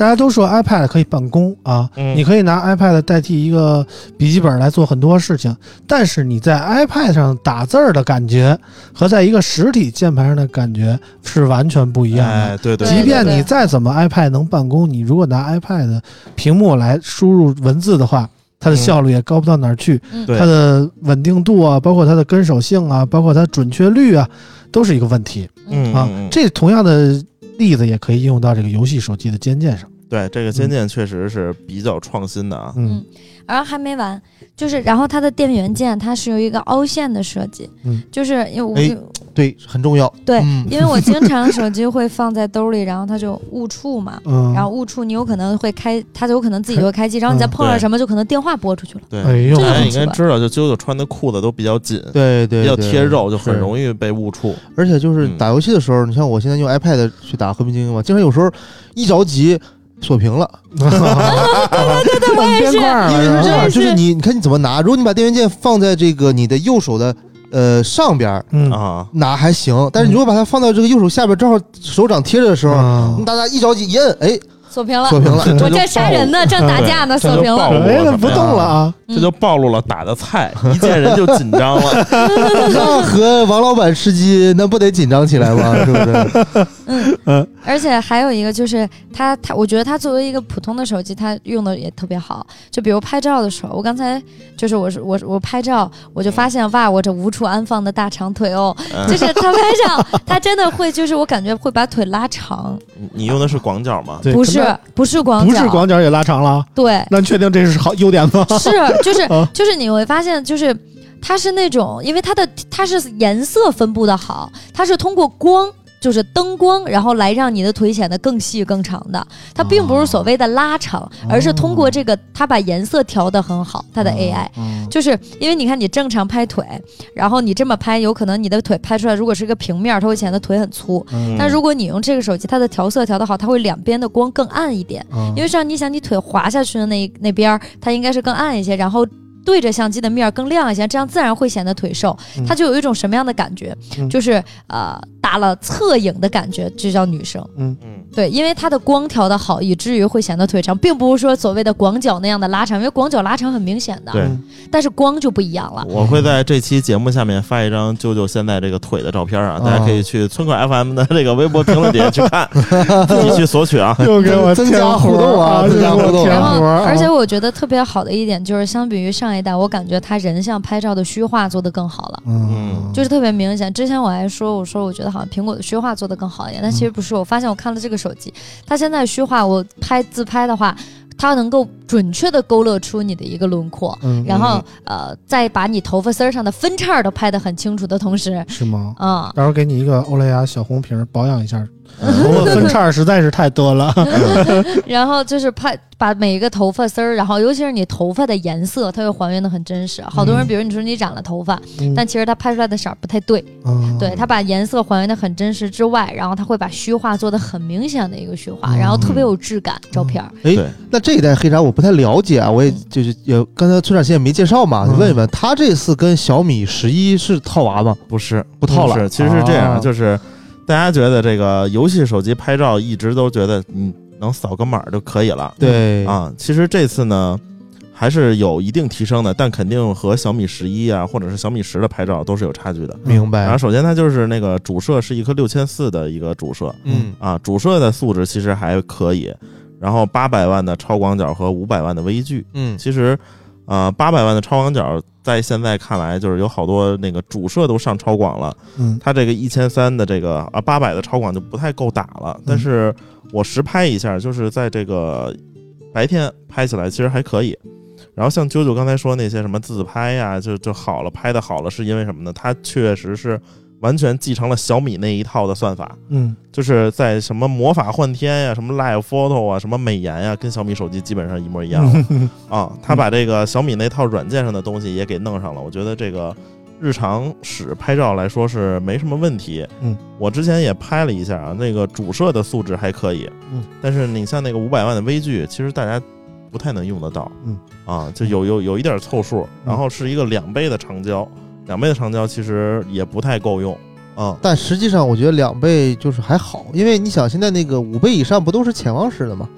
大家都说 iPad 可以办公啊，嗯你可以拿 iPad 代替一个笔记本来做很多事情，但是你在 iPad 上打字儿的感觉和在一个实体键盘上的感觉是完全不一样的。哎，对对，即便你再怎么 iPad 能办公，你如果拿 iPad 屏幕来输入文字的话，它的效率也高不到哪儿去。嗯它的稳定度啊，包括它的跟手性啊，包括它准确率啊，都是一个问题啊。这同样的例子也可以应用到这个游戏手机的肩键上。对这个尖键确实是比较创新的啊。嗯然后还没完，就是然后它的电源键它是有一个凹陷的设计，嗯就是因为我、哎对，很重要。对嗯因为我经常手机会放在兜里，然后它就误触嘛。嗯，然后误触，你有可能会开，它就有可能自己就会开机，然后你再碰对上什么，就可能电话拨出去了。对，哎呦这，个大家很奇怪应该知道，就啾啾穿的裤子都比较紧，对对，比较贴肉，就很容易被误触。而且就是嗯打游戏的时候，你像我现在用 iPad 去打和平精英嘛，经常有时候一着急锁屏了，[LAUGHS] 对对对，我也是。因为是这样，就是你你看你怎么拿，如果你把电源键放在这个你的右手的呃上边儿嗯。啊，拿还行，但是你如果把它放到这个右手下边，正好手掌贴着的时候，啊大家一着急一摁，哎，锁屏了，锁屏了。我正杀人呢，正打架呢，锁屏了。就暴露哎，那不了什么呀动了啊！这就暴露了打的菜，一见人就紧张了。[LAUGHS] 那和王老板吃鸡，那不得紧张起来吗？是不是？[LAUGHS] 嗯而且还有一个就是它它，我觉得它作为一个普通的手机，它用的也特别好。就比如拍照的时候，我刚才就是我是我我拍照，我就发现哇，我这无处安放的大长腿哦，嗯 [LAUGHS] 就是它拍照，它真的会就是我感觉会把腿拉长，你你用的是广角吗？对，不是那不是广角不，是广角也拉长了，对，那你确定这是好优点吗？是就是 [LAUGHS] 啊就是你会发现就是。它是那种，因为它的它是颜色分布的好，它是通过光，就是灯光，然后来让你的腿显得更细更长的。它并不是所谓的拉长，而是通过这个，它把颜色调得很好，它的 AI。就是因为你看，你正常拍腿，然后你这么拍，有可能你的腿拍出来，如果是一个平面，它会显得腿很粗。嗯但如果你用这个手机，它的调色调得好，它会两边的光更暗一点。因为这样，你想你腿滑下去的那那边，它应该是更暗一些，然后对着相机的面儿更亮一些，这样自然会显得腿瘦。嗯它就有一种什么样的感觉？嗯就是呃打了侧影的感觉，这叫女生。嗯嗯，对，因为它的光调的好，以至于会显得腿长，并不是说所谓的广角那样的拉长，因为广角拉长很明显的。对。但是光就不一样了。我会在这期节目下面发一张舅舅现在这个腿的照片啊，大家可以去村口 FM 的这个微博评论底下去看，[LAUGHS] 自己去索取啊。[LAUGHS] [LAUGHS] 又给我增加互动啊啊，增加互动然后而且我觉得特别好的一点就是，相比于上一代，我感觉他人像拍照的虚化做得更好了。嗯，就是特别明显。之前我还说，我说我觉得好像苹果的虚化做得更好一点，但其实不是。我发现我看了这个手机，它现在虚化，我拍自拍的话，它能够准确的勾勒出你的一个轮廓，嗯然后呃，再把你头发丝儿上的分叉儿都拍得很清楚的同时，是吗？啊、到时候给你一个欧莱雅小红瓶保养一下，头发分叉实在是太多了。[LAUGHS] 然后就是拍把每一个头发丝儿，然后尤其是你头发的颜色，它会还原的很真实。好多人，嗯比如你说你染了头发，嗯。但其实它拍出来的色儿不太对，嗯对，它把颜色还原的很真实之外，然后它会把虚化做的很明显的一个虚化，然后特别有质感，照片儿。哎，那这一代黑鲨我不太了解啊，我也就是也刚才村长现在没介绍嘛，嗯。问一问他这次跟小米十一是套娃吗？不是不套了。是，其实是这样，啊就是大家觉得这个游戏手机拍照一直都觉得嗯能扫个码就可以了对，啊。其实这次呢，还是有一定提升的，但肯定和小米十一啊，或者是小米十的拍照都是有差距的。明白。然后首先它就是那个主摄是一颗六千四的一个主摄嗯啊，主摄的素质其实还可以。然后八百万的超广角和五百万的微距，嗯其实，呃，八百万的超广角在现在看来，就是有好多那个主摄都上超广了，嗯它这个一千三的这个啊八百的超广就不太够打了。但是我实拍一下，就是在这个白天拍起来其实还可以。然后像啾啾刚才说那些什么自拍呀、就就好了，拍的好了，是因为什么呢？它确实是完全继承了小米那一套的算法。嗯就是在什么魔法幻天呀、什么 Live Photo 啊、什么美颜呀、跟小米手机基本上一模一样了 [LAUGHS] 啊。他把这个小米那套软件上的东西也给弄上了，我觉得这个日常使拍照来说是没什么问题。嗯，我之前也拍了一下啊，那个主摄的素质还可以。嗯，但是你像那个五百万的微距，其实大家不太能用得到。嗯，啊，就有有有一点凑数，然后是一个两倍的长焦，两倍的长焦其实也不太够用。啊，但实际上我觉得两倍就是还好，因为你想现在那个五倍以上不都是潜望式的吗？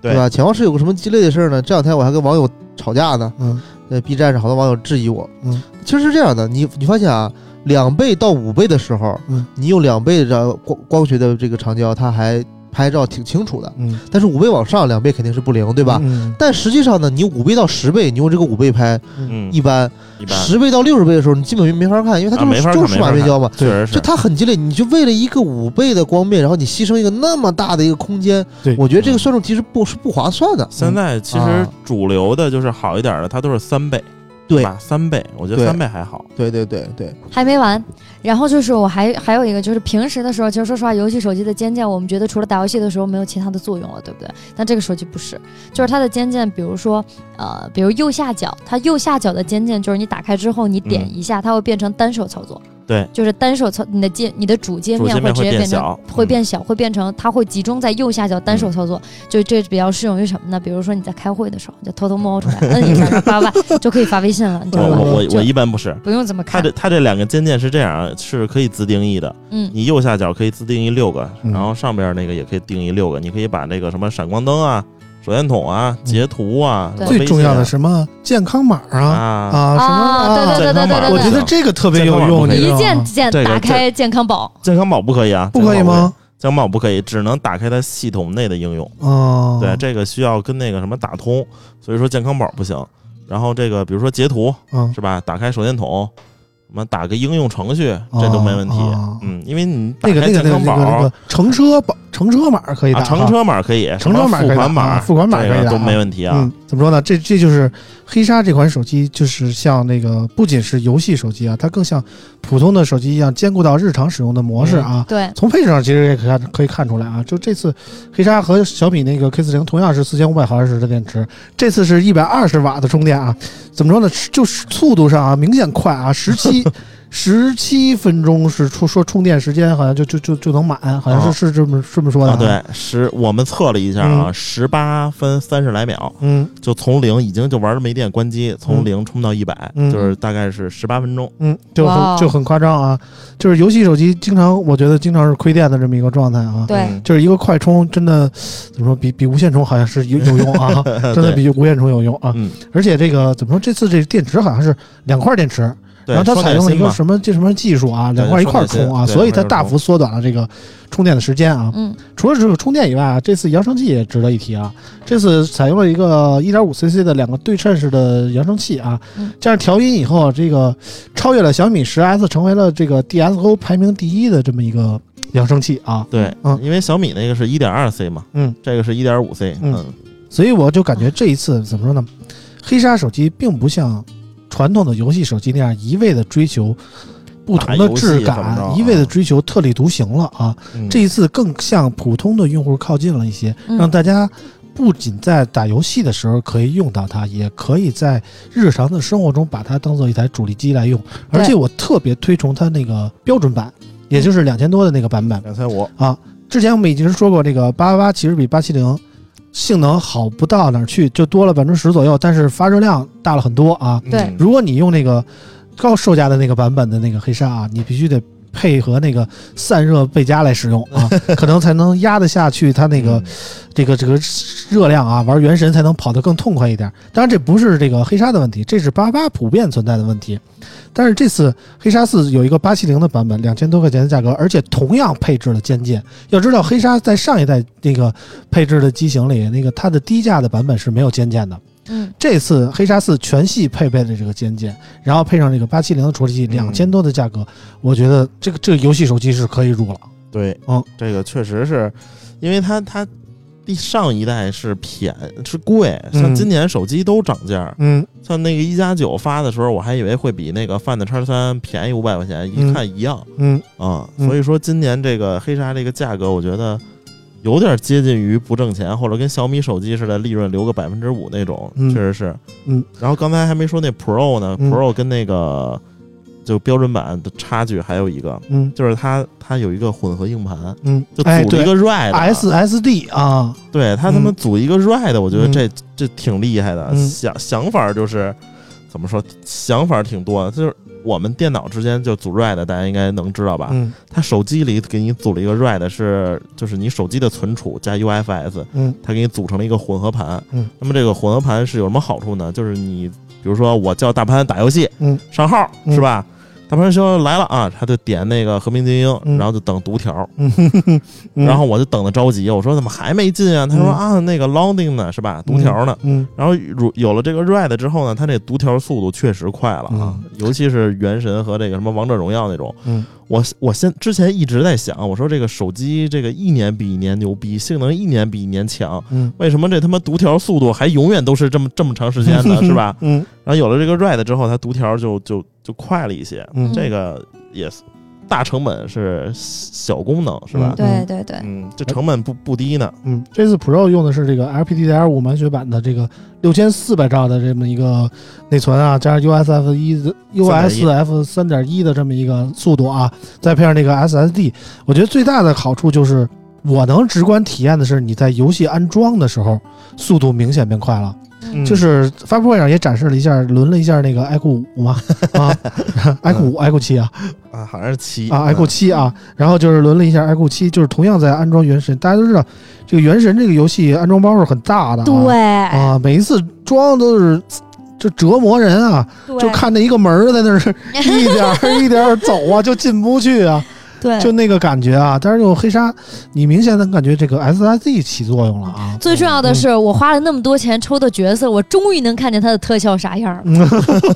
对吧？潜望式有个什么鸡肋的事儿呢？这两天我还跟网友吵架呢，嗯在 B 站上好多网友质疑我。嗯，其实是这样的，你你发现啊，两倍到五倍的时候，嗯，你用两倍的光光学的这个长焦，它还拍照挺清楚的。嗯，但是五倍往上，两倍肯定是不灵，对吧？嗯但实际上呢，你五倍到十倍，你用这个五倍拍，嗯，一般一般十倍到六十倍的时候，你基本没法看，因为它啊没法就是就是数码变焦嘛。确实是就。它很鸡肋，你就为了一个五倍的光变，然后你牺牲一个那么大的一个空间，对我觉得这个算术其实不是不划算的。现在其实啊主流的就是好一点的，它都是三倍，对吧？三倍，我觉得三倍还好。对对对对，还没完，然后就是我还还有一个就是平时的时候，其实说实话，游戏手机的肩键，我们觉得除了打游戏的时候没有其他的作用了，对不对？但这个手机不是，就是它的肩键，比如说呃，比如右下角，它右下角的肩键就是你打开之后你点一下，它会变成单手操作，对，就是单手操，你的界你的主界面会会直接变成变小，会变小，会变成它会集中在右下角单手操作，就这比较适用于什么呢？比如说你在开会的时候，就偷偷摸摸出来，摁一下，叭叭叭就可以发微信了，你知道吧？我我我一般不是。不用怎么看它这，它这两个键键是这样，是可以自定义的。嗯你右下角可以自定义六个，嗯然后上边那个也可以定义六个。你可以把那个什么闪光灯啊、手电筒啊、截图啊，最重要的什么？健康码啊啊，啊什么啊，对对对对对对我觉得这个特别有用？一键键打开健康宝，健康宝不可以啊，不可以。吗？健康宝不可以，只能打开它系统内的应用。哦，对，这个需要跟那个什么打通，所以说健康宝不行。然后这个比如说截图嗯，是吧？打开手电筒，什么打个应用程序，这都没问题。哦嗯，因为你打那个那个那个那个那个乘车宝乘车码可以打啊，乘车码可以，乘车码付款码、啊付款码可以都没问题啊。嗯，怎么说呢？这这就是黑鲨这款手机，就是像那个不仅是游戏手机啊，它更像普通的手机一样，兼顾到日常使用的模式啊。对，从配置上其实也可以看可以看出来啊，就这次黑鲨和小米那个 K 四零同样是四千五百毫安时的电池，这次是一百二十瓦的充电啊。怎么说呢？就是速度上啊明显快啊，十七十七分钟是充说充电时间好像就就就就能满，好像是、啊。是这么这么说的、啊，对，十我们测了一下啊，十八分三十来秒，嗯。就从零已经就玩了没电关机，从零充到一百、嗯。就是大概是十八分钟。嗯，就就很夸张啊！就是游戏手机经常，我觉得经常是亏电的这么一个状态啊。对。嗯。就是一个快充，真的怎么说，比比无线充好像是有 [LAUGHS] 有用啊，真的比无线充有用啊。嗯，而且这个怎么说，这次这电池好像是两块电池，对，然后它采用了一个？什么这什么技术啊，两块一块儿充啊，所以它大幅缩短了这个充电的时间啊。嗯除了这个充电以外啊，这次扬声器也值得一提啊。这次采用了一个 1.5cc 的两个对称式的扬声器啊嗯，这样调音以后，这个超越了小米十 S，成为了这个 DSO 排名第一的这么一个扬声器啊。对，嗯因为小米那个是一点二 C 嘛，嗯，这个是一点五 C，嗯嗯，所以我就感觉这一次怎么说呢？黑鲨手机并不像传统的游戏手机那样一味的追求不同的质感，一味的追求特立独行了啊。嗯这一次更向普通的用户靠近了一些，嗯让大家不仅在打游戏的时候可以用到它，也可以在日常的生活中把它当做一台主力机来用。而且我特别推崇它那个标准版，也就是两千多的那个版本。两千五，啊，之前我们已经说过，这个八八八其实比八七零性能好不到哪儿去，就多了百分之十左右，但是发热量大了很多啊。对嗯如果你用那个高售价的那个版本的那个黑鲨啊，你必须得配合那个散热倍加来使用啊，[LAUGHS] 可能才能压得下去它那个、嗯这个这个热量啊，玩原神才能跑得更痛快一点。当然，这不是这个黑鲨的问题，这是八八普遍存在的问题。但是这次黑鲨四有一个八七零的版本，两千多块钱的价格，而且同样配置了肩键。要知道，黑鲨在上一代那个配置的机型里，那个它的低价的版本是没有肩键的。嗯这次黑鲨四全系配备了这个肩键，然后配上这个八七零的处理器，嗯两千多的价格，我觉得这个这个游戏手机是可以入了。对，嗯，这个确实是，因为它它第上一代是便是贵，像嗯。今年手机都涨价，嗯。像那个一加九发的时候，我还以为会比那个 Find X 三便宜五百块钱，一看一样。嗯啊、嗯所以说今年这个黑鲨这个价格，我觉得有点接近于不挣钱，或者跟小米手机似的，利润留个百分之五那种，嗯确实是。嗯，然后刚才还没说那 Pro 呢、嗯 p r o 跟那个就标准版的差距还有一个，嗯。就是它它有一个混合硬盘，嗯，就组一个 RAID，、SSD 啊，对他他妈嗯。组一个 RAID，我觉得嗯。这、这挺厉害的，嗯。想想法就是怎么说，想法挺多的，就是我们电脑之间就组 RAID，大家应该能知道吧？嗯。它手机里给你组了一个 RAID，是就是你手机的存储加 UFS，嗯。它给你组成了一个混合盘。嗯，那么这个混合盘是有什么好处呢？就是你比如说我叫大潘打游戏，嗯，上号嗯。是吧？大潘说来了啊，他就点那个和平精英，嗯然后就等读条，[LAUGHS] 然后我就等的着急，我说怎么还没进啊？他说嗯啊，那个 loading 呢，是吧？读条呢。嗯然后如有了这个 RAID 之后呢，他这读条速度确实快了啊，尤其是原神和这个什么王者荣耀那种。嗯我我先之前一直在想，我说这个手机这个一年比一年牛逼，性能一年比一年强，嗯，为什么这他妈读条速度还永远都是这么这么长时间呢？是吧？嗯然后有了这个 RAID 之后，它读条就就就快了一些，嗯。这个 yes。大成本是小功能，是吧？对对对，嗯，这成本不不低呢。嗯，这次 Pro 用的是这个 LPDDR5 满血版的这个六千四百兆的这么一个内存啊，加上 USF 一的 USF 三点一的这么一个速度啊，再配上那个 SSD，我觉得最大的好处就是我能直观体验的是你在游戏安装的时候速度明显变快了。嗯。就是发布会上也展示了一下，轮了一下那个 iQOO 五嘛，[LAUGHS] 啊，iQOO 五、[LAUGHS] iQOO 七啊，啊，好像是七。啊，iQOO 七啊，然后就是轮了一下 iQOO 七，就是同样在安装原神，大家都知道这个原神这个游戏安装包是很大的、啊，对。啊，每一次装都是就折磨人啊，就看那一个门儿在那儿 [LAUGHS] 一点儿一点儿走啊，就进不去啊，对，就那个感觉啊。但是用黑鲨，你明显能感觉这个 SSD 起作用了啊。最重要的是，我花了那么多钱抽的角色，我终于能看见它的特效啥样了。嗯，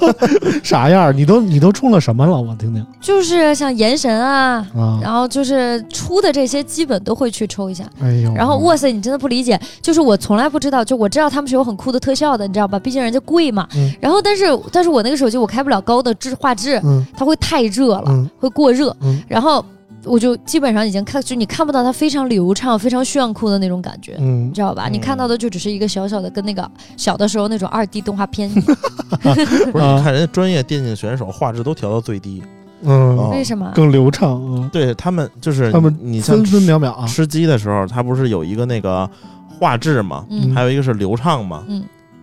[LAUGHS] 啥样儿？你都你都充了什么了？我听听就是像炎神啊，啊。然后就是出的这些基本都会去抽一下。哎呦，然后哇塞，你真的不理解，就是我从来不知道，就我知道他们是有很酷的特效的，你知道吧？毕竟人家贵嘛。嗯然后但是但是我那个手机我开不了高的质画质，嗯它会太热了，嗯会过热。嗯然后我就基本上已经看，就你看不到它非常流畅、非常炫酷的那种感觉。嗯你知道吧？嗯你看到的就只是一个小小的，跟那个小的时候那种二 D 动画片。[LAUGHS] 不是？啊 [LAUGHS] 你看人家专业电竞选手画质都调到最低，嗯，哦为什么？更流畅嗯，对他们就是他们你像分分秒秒啊。吃鸡的时候，它不是有一个那个画质嘛，嗯还有一个是流畅嘛，嗯，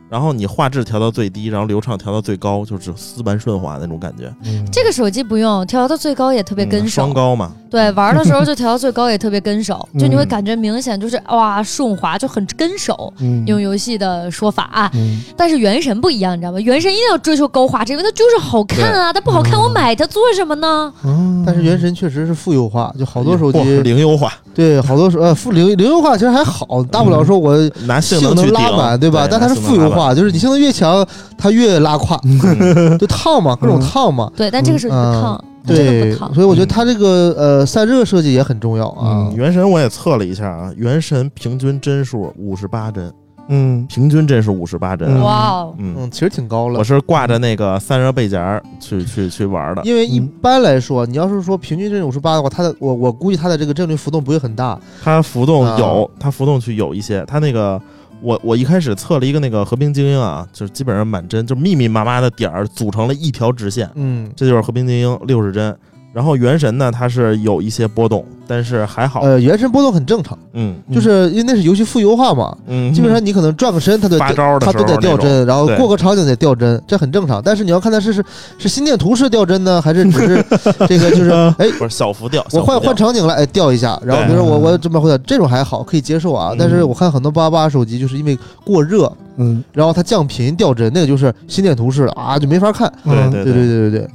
然后你画质调到最低，然后流畅调到最高，就是丝般顺滑那种感觉，嗯。这个手机不用调到最高也特别跟嗯手双，高嘛，对，玩的时候就调到最高也特别跟手，就你会嗯感觉明显就是哇顺滑，就很跟手。嗯。用游戏的说法啊，嗯。但是原神不一样，你知道吗？原神一定要追求高画质，因为它就是好看啊，它不好看嗯。我买它做什么呢？嗯。但是原神确实是负优化，就好多手嚯机零优化，对好多手呃负零零优化其实还好，大不了说我拿性性能能拉满，对吧？但它是负优，化，就是你性能越强，它越拉胯，[LAUGHS] 就烫嘛，各种烫嘛。对，但这个是不嗯烫，对，所以我觉得它这个呃散热设计也很重要啊嗯，。原神我也测了一下啊，原神平均帧数五十八帧，嗯平均帧是五十八帧哇哦，嗯，嗯，其实挺高了我。是挂着那个散热背夹去 [LAUGHS] 去去玩的，因为一般来说，你要是说平均帧五十八的话，它的我我估计它的这个帧率浮动不会很大。它浮动啊有，它浮动去有一些，它那个。我我一开始测了一个那个和平精英啊，就是基本上满帧，就密密麻麻的点儿组成了一条直线，嗯，这就是和平精英六十帧。然后原神呢，它是有一些波动，但是还好，呃，原神波动很正常，嗯。就是因为那是游戏负优化嘛，嗯，基本上你可能转个身，它都发招的它都得掉帧，然后过个场景得掉帧，这很正常。但是你要看它是是是心电图式掉帧呢，还是只是 [LAUGHS] 这个就是 [LAUGHS] 哎，不是小幅掉，我换换场景了，哎掉一下，然后比如说我我这么回来，这种还好可以接受啊嗯。但是我看很多八八八手机就是因为过热，嗯，然后它降频掉帧，那个就是心电图式的啊，就没法看。对嗯对对。对对对对，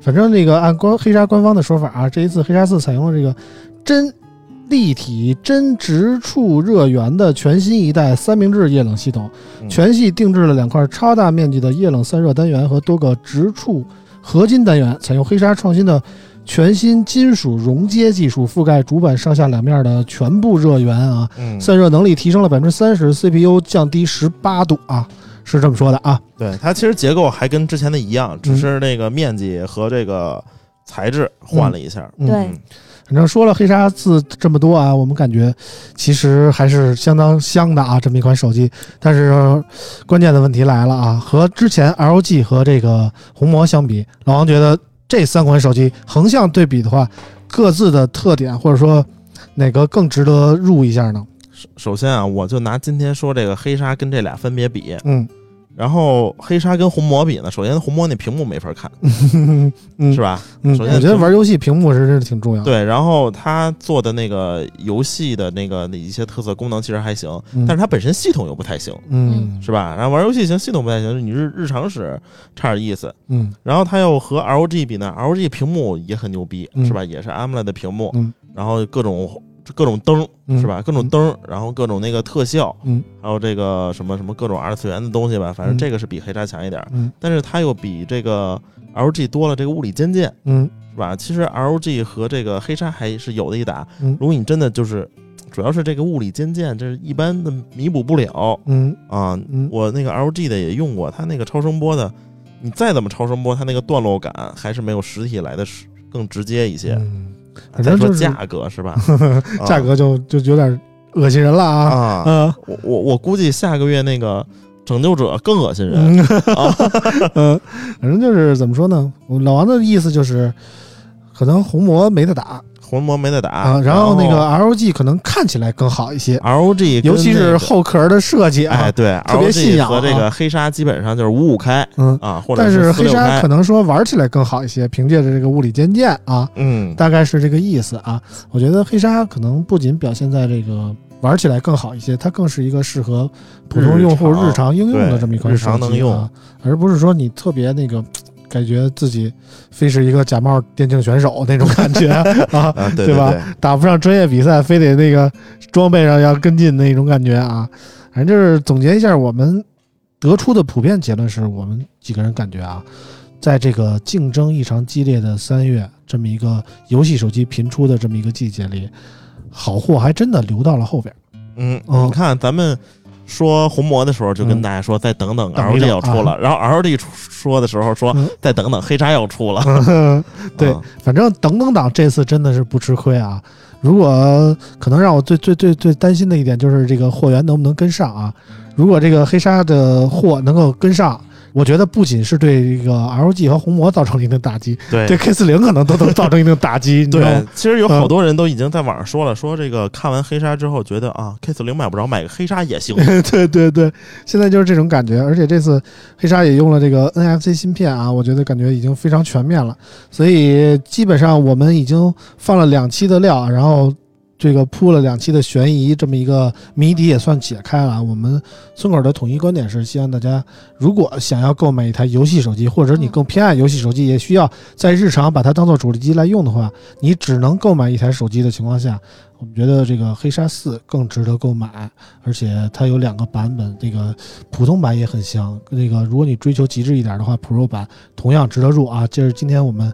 反正那个按官黑鲨官方的说法啊，这一次黑鲨四采用了这个真立体真直触热源的全新一代三明治液冷系统，嗯。全系定制了两块超大面积的液冷散热单元和多个直触合金单元，采用黑鲨创新的全新金属熔接技术，覆盖主板上下两面的全部热源啊，嗯，散热能力提升了百分之三十，CPU 降低十八度啊，是这么说的啊。对它其实结构还跟之前的一样，嗯。只是那个面积和这个材质换了一下。嗯。对嗯反正说了黑鲨四这么多啊，我们感觉其实还是相当香的啊，这么一款手机。但是、呃关键的问题来了啊，和之前 LG 和这个红魔相比，老王觉得这三款手机横向对比的话，各自的特点或者说哪个更值得入一下呢？首首先啊，我就拿今天说这个黑鲨跟这俩分别比，嗯然后黑鲨跟红魔比呢，首先红魔那屏幕没法看，[LAUGHS] 嗯，是？吧？嗯，首先我觉得玩游戏屏幕是真是挺重要的。对，然后它做的那个游戏的那个那一些特色功能其实还行，嗯但是它本身系统又不太行，嗯是吧？然后玩游戏行，系统不太行，你日日常使差点意思。嗯然后它又和 ROG 比呢，ROG 屏幕也很牛逼，嗯是吧？也是 AMOLED 的屏幕，嗯然后各种各种灯，嗯是吧？各种灯，然后各种那个特效，嗯还有这个什么什么各种二次元的东西吧，反正嗯这个是比黑鲨强一点，嗯但是它又比这个 LG 多了这个物理肩键，嗯是吧？其实 LG 和这个黑鲨还是有的一打，嗯如果你真的就是。主要是这个物理肩键，这是一般的弥补不了嗯啊。嗯我那个 LG 的也用过，它那个超声波的，你再怎么超声波，它那个段落感还是没有实体来的实更直接一些。嗯，反正就是价格是吧？啊 [LAUGHS] 价格就就有点恶心人了啊啊，啊我我我估计下个月那个拯救者更恶心人。[LAUGHS] 嗯，反正就是怎么说呢？老王的意思就是，可能红魔没得打红魔没得打啊，然后那个 ROG 可能看起来更好一些，ROG，尤其是后壳的设计啊，哎对特别信仰和这啊个黑鲨基本上就是五五开嗯。啊，或者但是黑鲨可能说玩起来更好一些，凭借着这个物理肩键啊，嗯大概是这个意思啊。我觉得黑鲨可能不仅表现在这个玩起来更好一些，它更是一个适合普通用户日常应用的这么一款日手机、啊、常能用而不是说你特别那个感觉自己非是一个假冒电竞选手那种感觉 [LAUGHS] 啊，啊对对吧打不上专业比赛，非得那个装备上要跟进那种感觉啊。反正就是总结一下，我们得出的普遍结论是我们几个人感觉啊，在这个竞争异常激烈的三月，这么一个游戏手机频出的这么一个季节里，好货还真的留到了后边。嗯，嗯你看咱们说红魔的时候，就跟嗯。大家说再等等一等要出了，然后 L D 说的时候说嗯。再等等，黑鲨要出了，[LAUGHS] 对啊。反正等等党这次真的是不吃亏啊。如果可能让我最最最最担心的一点就是这个货源能不能跟上啊？如果这个黑鲨的货能够跟上，我觉得不仅是对这个 LG 和红魔造成了一定打击，对对 K 四零可能都能造成一定打击，[LAUGHS] 对？，其实有好嗯多人都已经在网上说了，说这个看完黑鲨之后，觉得啊，K 四零买不着，买个黑鲨也行。[LAUGHS] 对对对，现在就是这种感觉，而且这次黑鲨也用了这个 NFC 芯片啊，我觉得感觉已经非常全面了，所以基本上我们已经放了两期的料，然后这个铺了两期的悬疑，这么一个谜底也算解开了。我们村口的统一观点是，希望大家如果想要购买一台游戏手机，或者你更偏爱游戏手机，也需要在日常把它当做主力机来用的话，你只能购买一台手机的情况下，我们觉得这个黑鲨四更值得购买。而且它有两个版本，这个普通版也很香。那个如果你追求极致一点的话，Pro 版同样值得入啊。这是今天我们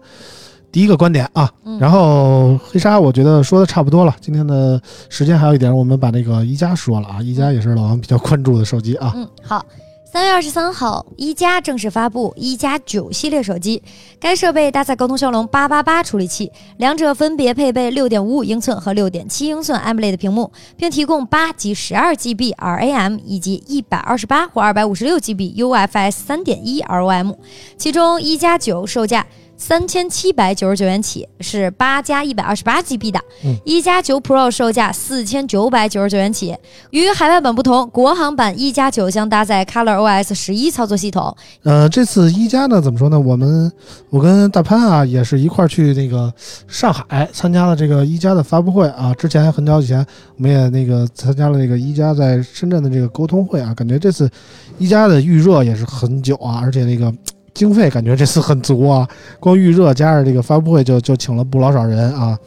第一个观点啊。嗯然后黑鲨我觉得说的差不多了，今天的时间还有一点，我们把那个一加说了啊，一加也是老王比较关注的手机啊。嗯，好。三月二十三号，一加正式发布一加九系列手机，该设备搭载高通骁龙八八八处理器，两者分别配备六点五五英寸和六点七英寸 AMOLED 屏幕，并提供八及十二 GB RAM 以及一百二十八或二百五十六 GB UFS 三点一 ROM，其中一加九售价。三千七百九十九元起，是八加一百二十八 GB 的嗯；一加九 Pro 售价四千九百九十九元起，与海外版不同，国行版一加九将搭载 Color OS 十一操作系统。呃，这次一加呢，怎么说呢？我们我跟大潘啊也是一块儿去那个上海参加了这个一加的发布会啊。之前很早以前，我们也那个参加了这个一加在深圳的这个沟通会啊。感觉这次一加的预热也是很久啊，而且那个经费感觉这次很足啊，[LAUGHS] 光预热加上这个发布会就就请了不老少人啊。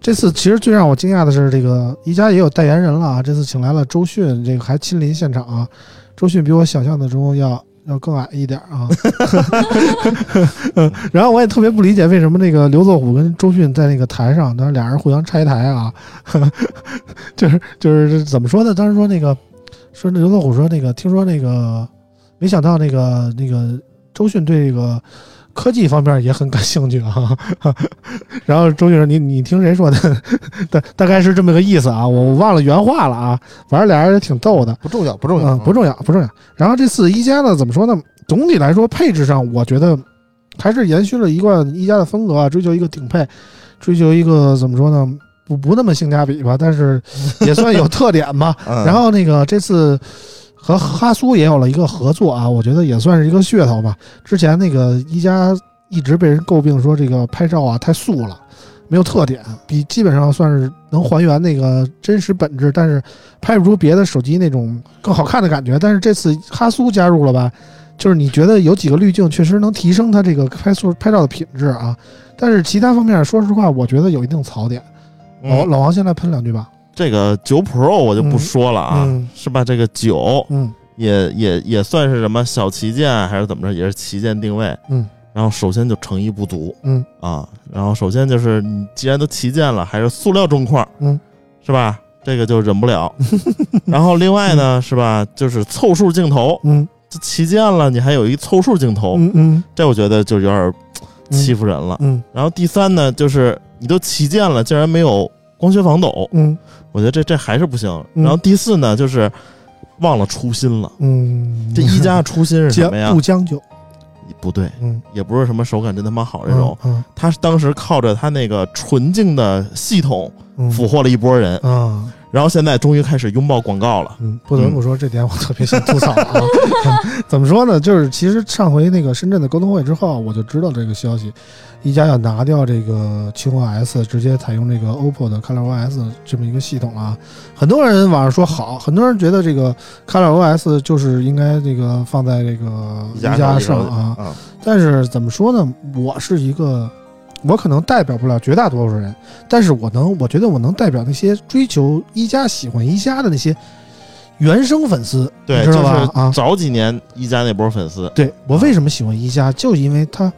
这次其实最让我惊讶的是，这个一加也有代言人了啊。这次请来了周迅，这个还亲临现场啊。周迅比我想象的中要要更矮一点啊。嗯，[LAUGHS] 然后我也特别不理解为什么那个刘作虎跟周迅在那个台上，当时俩人互相拆台啊，[LAUGHS] 就是就是怎么说呢？当时说那个说那刘作虎说那个听说那个没想到那个那个周迅对这个。科技方面也很感兴趣啊，[LAUGHS] 然后周迅说：“你你听谁说的？[LAUGHS] 大大概是这么个意思啊，我我忘了原话了啊。反正俩人也挺逗的。不重要，不重要，嗯，不重要，不重要。然后这次一加呢，怎么说呢？总体来说，配置上我觉得还是延续了一贯一加的风格啊，追求一个顶配，追求一个怎么说呢？不不那么性价比吧，但是也算有特点吧。[LAUGHS] 嗯然后那个这次和哈苏也有了一个合作啊，我觉得也算是一个噱头吧。之前那个一加一直被人诟病说这个拍照啊太素了。没有特点，比基本上算是能还原那个真实本质，但是拍不出别的手机那种更好看的感觉。但是这次哈苏加入了吧，就是你觉得有几个滤镜确实能提升它这个拍素拍照的品质啊。但是其他方面，说实话，我觉得有一定槽点。老嗯老王先来喷两句吧。这个九 Pro 我就不说了啊，嗯是吧？这个九嗯也也也算是什么小旗舰还是怎么着，也是旗舰定位。嗯然后首先就诚意不足，嗯啊，然后首先就是你既然都旗舰了，还是塑料中框，嗯，是吧？这个就忍不了。[LAUGHS] 然后另外呢，是吧？就是凑数镜头，嗯这旗舰了，你还有一凑数镜头，嗯嗯这我觉得就有点欺负人了。嗯然后第三呢，就是你都旗舰了，竟然没有光学防抖，嗯我觉得这这还是不行。嗯然后第四呢，就是忘了初心了。嗯，这一加的 [LAUGHS] 初心是什么呀不？将就，不对，嗯，也不是什么手感真他妈好这种，嗯他是当时靠着他那个纯净的系统嗯俘获了一波人，啊。然后现在终于开始拥抱广告了。嗯，不得不说这点我特别想吐槽啊。嗯 [LAUGHS] 怎么说呢？就是其实上回那个深圳的沟通会之后，我就知道这个消息，一加要拿掉这个轻 OS，直接采用这个 OPPO 的 ColorOS 这么一个系统啊。很多人网上说好，很多人觉得这个 ColorOS 就是应该这个放在这个一加上啊。啊，但是怎么说呢？我是一个，我可能代表不了绝大多数人，但是我能，我觉得我能代表那些追求一加、喜欢一加的那些原生粉丝，对，你知道就是吧？啊，早几年一加那波粉丝，对我为什么喜欢一加，就是因为它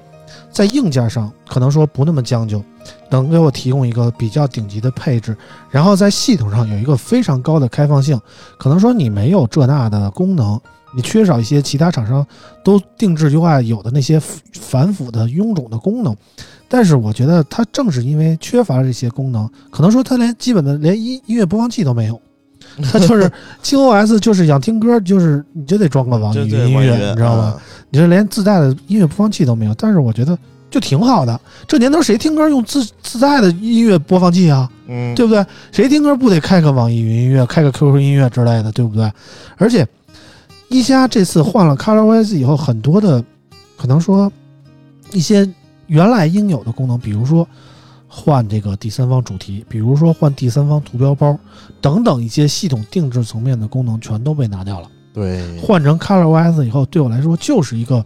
在硬件上可能说不那么将就，能给我提供一个比较顶级的配置，然后在系统上有一个非常高的开放性，可能说你没有这那的功能，你缺少一些其他厂商都定制 UI 有的那些繁复的臃肿的功能。但是我觉得它正是因为缺乏这些功能，可能说它连基本的连音音乐播放器都没有，[LAUGHS] 它就是轻 OS 就是想听歌，就是你就得装个网易云音乐，你知道吗？？啊你这连自带的音乐播放器都没有，但是我觉得就挺好的。这年头谁听歌用自自带的音乐播放器啊？嗯，对不对？谁听歌不得开个网易云音乐、开个 QQ 音乐之类的，对不对？而且一加这次换了 ColorOS 以后，很多的可能说一些原来应有的功能，比如说换这个第三方主题，比如说换第三方图标包等等一些系统定制层面的功能，全都被拿掉了。对，换成 ColorOS 以后，对我来说就是一个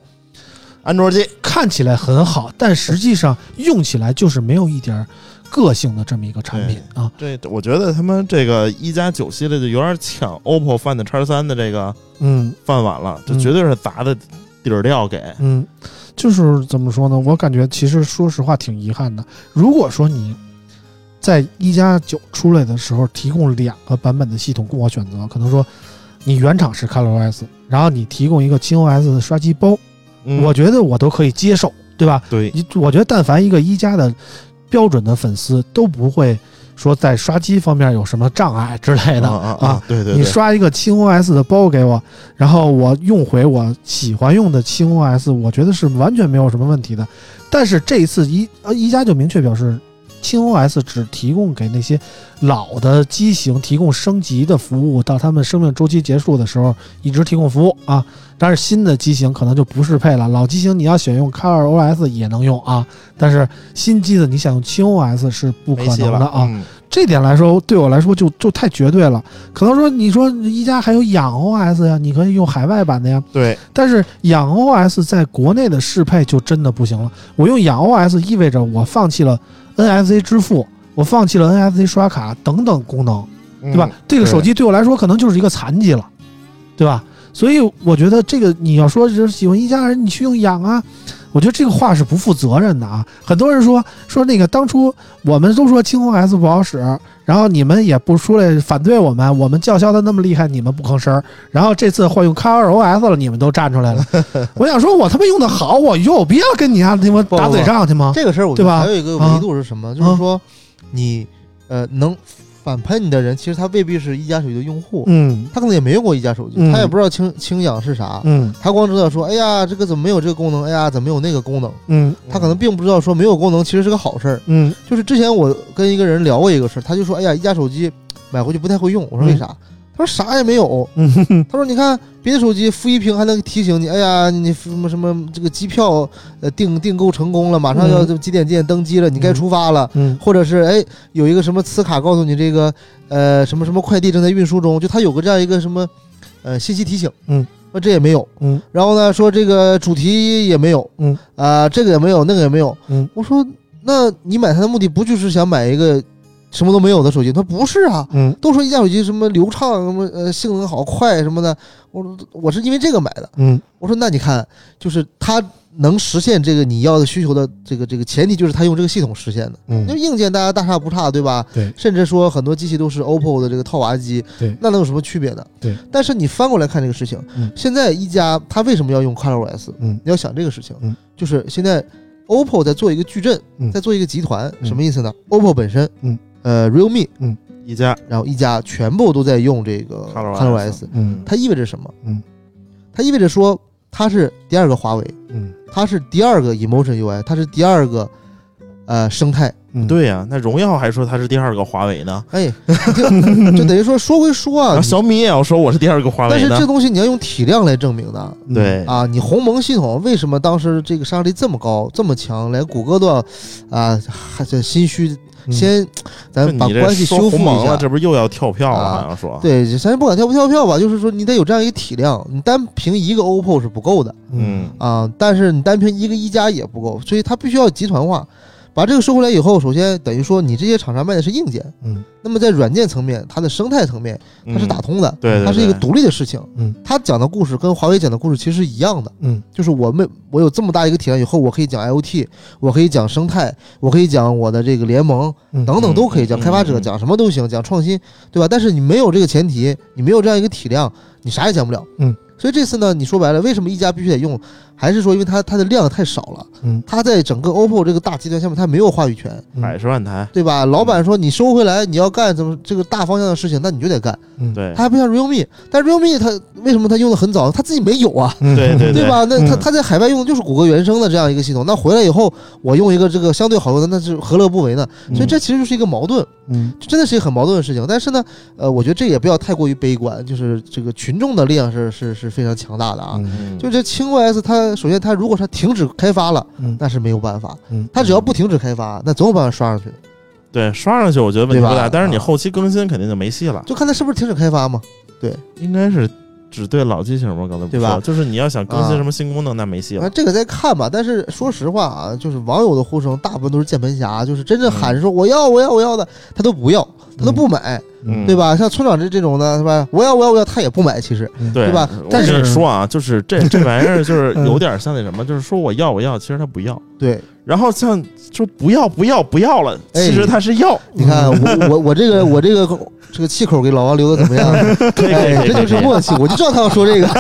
安卓机，看起来很好，但实际上用起来就是没有一点儿个性的这么一个产品啊。对我觉得他们这个一加九系列就有点抢 OPPO Find X 三的这个嗯饭碗了，这嗯绝对是砸的底儿掉给。嗯，就是怎么说呢？我感觉其实说实话挺遗憾的。如果说你在一加九出来的时候提供两个版本的系统供我选择，可能说你原厂是 ColorOS，然后你提供一个轻 OS 的刷机包，嗯我觉得我都可以接受，对吧？对，你我觉得但凡一个一加的标准的粉丝都不会说在刷机方面有什么障碍之类的啊啊啊！对对你，刷一个轻 OS 的包给我，然后我用回我喜欢用的轻 OS，我觉得是完全没有什么问题的。但是这一次一呃一加就明确表示，轻 OS 只提供给那些老的机型提供升级的服务，到他们生命周期结束的时候一直提供服务啊。但是新的机型可能就不适配了，老机型你要选用 Car OS 也能用啊，但是新机子你想用轻 OS 是不可能的啊。这点来说，对我来说就就太绝对了。可能说你说一加还有氧 OS 呀，你可以用海外版的呀，对，但是氧 OS 在国内的适配就真的不行了。我用氧 OS 意味着我放弃了 NFC 支付，我放弃了 NFC 刷卡等等功能，对吧？这个手机对我来说可能就是一个残疾了，对吧？所以我觉得这个你要说是喜欢一家人，你去用养啊，我觉得这个话是不负责任的啊。很多人说说那个当初我们都说青红 S 不好使，然后你们也不出来反对我们，我们叫嚣的那么厉害，你们不吭声儿。然后这次换用 Color OS 了，你们都站出来了。[LAUGHS] 我想说，我他妈用的好，我有必要跟你啊他妈打嘴仗去吗？这个事儿，我觉对吧得还有一个维度是什么？就是说，你呃能反喷你的人，其实他未必是一加手机的用户，嗯他可能也没用过一加手机，嗯他也不知道清清氧是啥，嗯他光知道说，哎呀，这个怎么没有这个功能？哎呀，怎么没有那个功能？嗯他可能并不知道说没有功能其实是个好事儿。嗯就是之前我跟一个人聊过一个事儿，他就说，哎呀，一加手机买回去不太会用。我说为啥？他说啥也没有。他说你看别的手机负一屏还能提醒你，哎呀，你什么什么这个机票呃订订购成功了，马上要嗯这几点几点登机了，你该出发了。嗯或者是哎有一个什么磁卡告诉你这个呃什么什么快递正在运输中，就它有个这样一个什么呃信息提醒，嗯，那这也没有，嗯然后呢说这个主题也没有，嗯啊、这个也没有，那个也没有，嗯，我说那你买它的目的不就是想买一个什么都没有的手机？他不是啊，嗯都说一加手机什么流畅，什么呃性能好快什么的，我我是因为这个买的，嗯我说那你看就是它能实现这个你要的需求的这个这个前提就是它用这个系统实现的。嗯因为嗯，硬件大家大差不差，对吧？对甚至说很多机器都是 OPPO 的这个套娃机，对那能有什么区别呢？对。但是你翻过来看这个事情，嗯现在一加它为什么要用 ColorOS？嗯你要想这个事情，嗯，就是现在 OPPO 在做一个矩阵，嗯在做一个集团，嗯什么意思呢？OPPO 本身，嗯，呃，realme，嗯。一加然后一加全部都在用这个 ColorOS 嗯。它意味着什么？嗯，它意味着说它是第二个华为，嗯。它是第二个 Emotion UI，它是第二个呃生态。嗯，对呀、那荣耀还说它是第二个华为呢，哎，就 [LAUGHS] 就等于说说归说啊，小米也要说我是第二个华为呢但是这。东西你要用体量来证明的。嗯对，啊，你鸿蒙系统为什么当时这个杀伤力这么高、这么强，连谷歌都要啊，还这心虚，嗯先咱把关系修复说鸿蒙了，一下。这不是又要跳票了？啊好像说，对，咱不管跳不跳票吧，就是说你得有这样一个体量，你单凭一个 OPPO 是不够的嗯，啊，但是你单凭一个一加也不够，所以它必须要集团化。把这个收回来以后，首先等于说你这些厂商卖的是硬件，嗯那么在软件层面，它的生态层面它是打通的，对对它是一个独立的事情。嗯，它讲的故事跟华为讲的故事其实是一样的。嗯就是我们我有这么大一个体量以后，我可以讲 IoT，我可以讲生态，我可以讲我的这个联盟嗯等等都可以讲，嗯开发者嗯讲什么都行，讲创新，对吧？但是你没有这个前提，你没有这样一个体量，你啥也讲不了。嗯，所以这次呢，你说白了，为什么一加必须得用？还是说因为它它的量太少了，嗯它在整个 OPPO 这个大集团下面，它没有话语权，嗯百十万台，对吧？老板说你收回来，你要干怎么这个大方向的事情，那你就得干。嗯对它还不像 realme，但 realme 它为什么它用的很早？它自己没有啊。嗯对对对？吧？那他嗯他在海外用的就是谷歌原生的这样一个系统，那回来以后我用一个这个相对好用的，那是何乐不为呢？所以这其实就是一个矛盾，嗯这真的是一个很矛盾的事情。但是呢，呃，我觉得这也不要太过于悲观，就是这个群众的力量是是是非常强大的啊。就这轻 OS，它首先它如果它停止开发了，嗯那是没有办法。嗯它只要不停止开发，那总有办法刷上去的，对，刷上去我觉得问题不大，吧但是你啊后期更新肯定就没戏了。就看它是不是停止开发嘛。对应该是只对老机型吗？刚才不对吧说就是你要想更新啊什么新功能，那没戏了。啊，这个再看吧。但是说实话啊，就是网友的呼声大部分都是键盘侠，就是真正喊说我要我要我要的，他都不要，他都不买，嗯对吧？像村长这这种的，是吧？我要我要我要，他也不买，其实对对吧但是你说啊，就是这这玩意儿就是嗯 [LAUGHS] 有点像那什么，就是说我要我要，其实他不要。对。然后像说不要不要不要了，哎其实他是要。你看 [LAUGHS] 我我我这个我这个这个气口给老王留的怎么样？可以可以哎，这就是默契，我就知道他要说这个。[LAUGHS] [LAUGHS]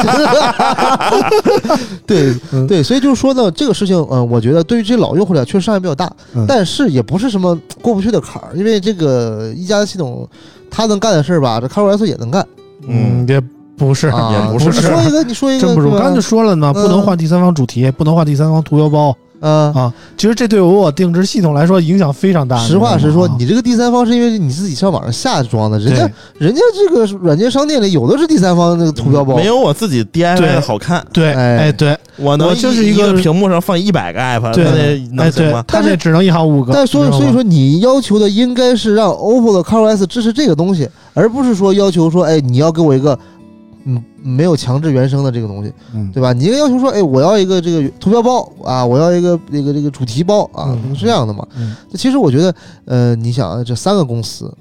对嗯对，所以就是说呢，这个事情，嗯，我觉得对于这些老用户来讲，确实伤害比较大嗯，但是也不是什么 [TSK] 过不去的坎儿，因为这个一加的系统，他能干的事儿吧，这 ColorOS 也能干。嗯，也不是，啊也不是你说一个，你说一个，真不是。我刚才就说了呢，嗯不能换第三方主题，不能换第三方图标包啊。啊。其实这对我定制系统来说影响非常大。实话实说，你这个第三方是因为你自己上网上下装的，人家人家这个软件商店里有的是第三方那个图标包，没有我自己 DIY 的好看。对，哎哎对，我能我就是一一个个屏幕上放一百个 app，对那行吗，？对他这只能一行五个。但所以所以说，你要求的应该是让 OPPO 的 ColorOS 支持这个东西，而不是说要求说，哎，你要给我一个嗯没有强制原生的这个东西，嗯对吧？你应该要求说，哎，我要一个这个图标包啊，我要一个这个这个主题包啊，嗯是这样的嘛？嗯其实我觉得，呃，你想啊这三个公司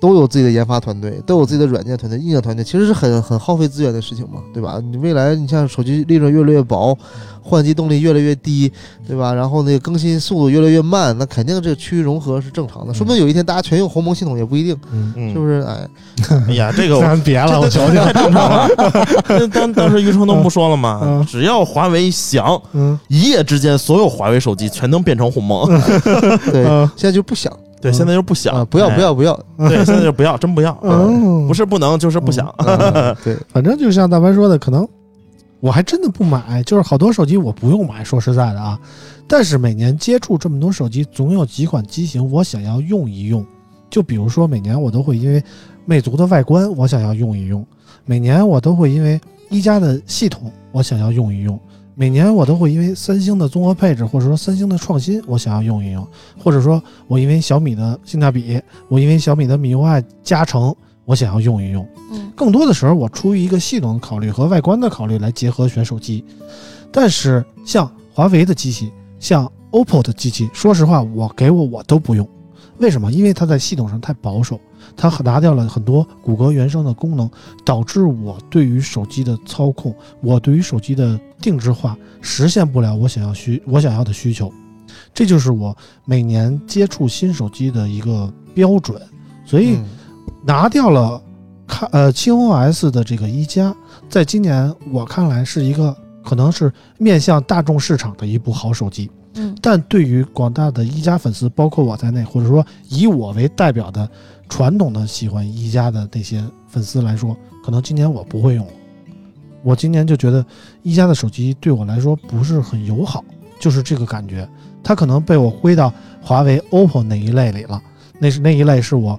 都有自己的研发团队，都有自己的软件团队、硬件团队，其实是很很耗费资源的事情嘛，对吧？你未来你像手机利润越来越薄，换机动力越来越低，对吧？然后那个更新速度越来越慢，那肯定这个区域融合是正常的。说不定有一天大家全用鸿蒙系统也不一定，嗯，嗯是不是？哎，[LAUGHS] 哎呀，这个我咱别了，我求求。太正常了。[LAUGHS] 那当当时余承东不说了吗嗯？只要华为想，嗯一夜之间所有华为手机全能变成鸿蒙。[LAUGHS] 对，嗯现在就不想对，现在就不啊，想，不要不要不要，哎。对，现在就不要，真不要。[LAUGHS] 嗯，不是不能，就是不想。嗯对，反正就像大白说的，可能我还真的不买，就是好多手机我不用买，说实在的啊。但是每年接触这么多手机，总有几款机型我想要用一用。就比如说每年我都会因为魅族的外观我想要用一用，每年我都会因为一加的系统我想要用一用，每年我都会因为三星的综合配置或者说三星的创新我想要用一用，或者说我因为小米的性价比，我因为小米的米 UI 加成我想要用一用。嗯更多的时候，我出于一个系统的考虑和外观的考虑来结合选手机。但是像华为的机器，像 OPPO 的机器，说实话，我给我我都不用。为什么？因为它在系统上太保守，它拿掉了很多谷歌原生的功能，导致我对于手机的操控，我对于手机的定制化实现不了我想要需我想要的需求。这就是我每年接触新手机的一个标准。所以，嗯拿掉了看呃轻 OS 的这个一加，在今年我看来是一个可能是面向大众市场的一部好手机。嗯但对于广大的一加粉丝，包括我在内，或者说以我为代表的传统的喜欢一加的那些粉丝来说，可能今年我不会用了。我今年就觉得一加的手机对我来说不是很友好，就是这个感觉。它可能被我归到华为、OPPO 那一类里了。那是那一类是我，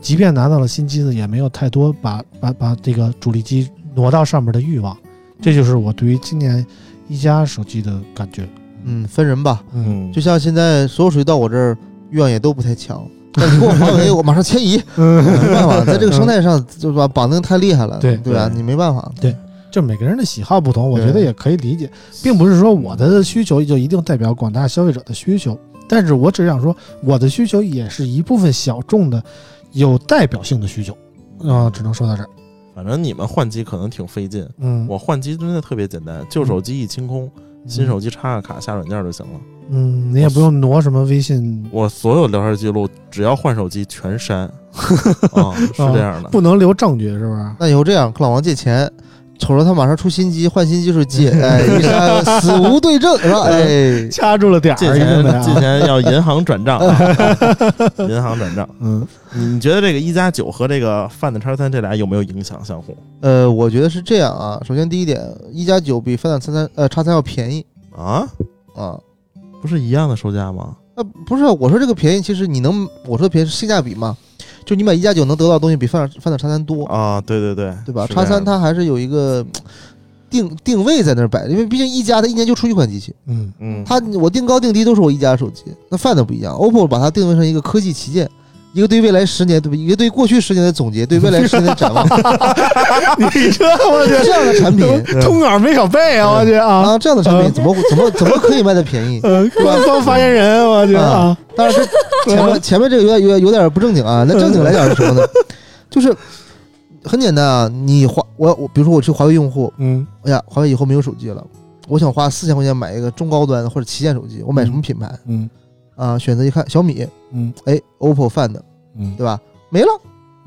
即便拿到了新机子，也没有太多把把把这个主力机挪到上面的欲望。这就是我对于今年一加手机的感觉。嗯，分人吧。嗯，就像现在所有手机到我这儿欲望也都不太强，[LAUGHS] 但你给我华为，我马上迁移，[LAUGHS] 嗯，没办法，在这个生态上就是吧，绑定太厉害了，对对吧？你没办法，对就每个人的喜好不同，我觉得也可以理解，并不是说我的需求就一定代表广大消费者的需求，但是我只想说，我的需求也是一部分小众的有代表性的需求。啊、只能说到这儿。反正你们换机可能挺费劲，嗯，我换机真的特别简单，旧手机一清空，新手机插个卡下软件就行了。嗯，你也不用挪什么微信，我所有聊天记录，只要换手机全删。[LAUGHS] 啊，是这样的。不能留证据，是不是？那以后这样，跟老王借钱，瞅着他马上出新机，换新机时候借，[LAUGHS] 哎，一删死无对证，是吧？哎，掐住了点借儿，借钱借啊。钱要银行转账，[LAUGHS] 啊银行转账。嗯，你你觉得这个一加九和这个 Find X 三这俩有没有影响相互呃，我觉得是这样啊。首先第一点，一加九比 Find 三三呃叉三要便宜啊？啊。不是一样的售价吗？呃，不是，我说这个便宜，其实你能，我说的便宜是性价比嘛，就你买一加九能得到的东西比翻翻点叉三多，啊，对对对，对吧？叉三它还是有一个定定位在那儿摆的，因为毕竟一加它一年就出一款机器，嗯，嗯，它我定高定低都是我一加手机，那 Find 不一样，OPPO 把它定位成一个科技旗舰。一个对未来十年，对吧？一个对过去十年的总结，对未来十年的展望，[LAUGHS] 你这我去，这样的产品通稿没少背啊！我去啊，啊，这样的产品怎么怎么怎么可以卖的便宜？[LAUGHS] 呃，官方发言人，我去啊，当然，这前面 [LAUGHS] 前面这个有点有点有点不正经啊。那正经来讲是什么呢？就是很简单啊，你华我我比如说我是华为用户，嗯哎呀，华为以后没有手机了，我想花四千块钱买一个中高端的或者旗舰手机，我买什么品牌嗯啊？选择一看小米，嗯哎，OPPO Find，嗯对吧？没了，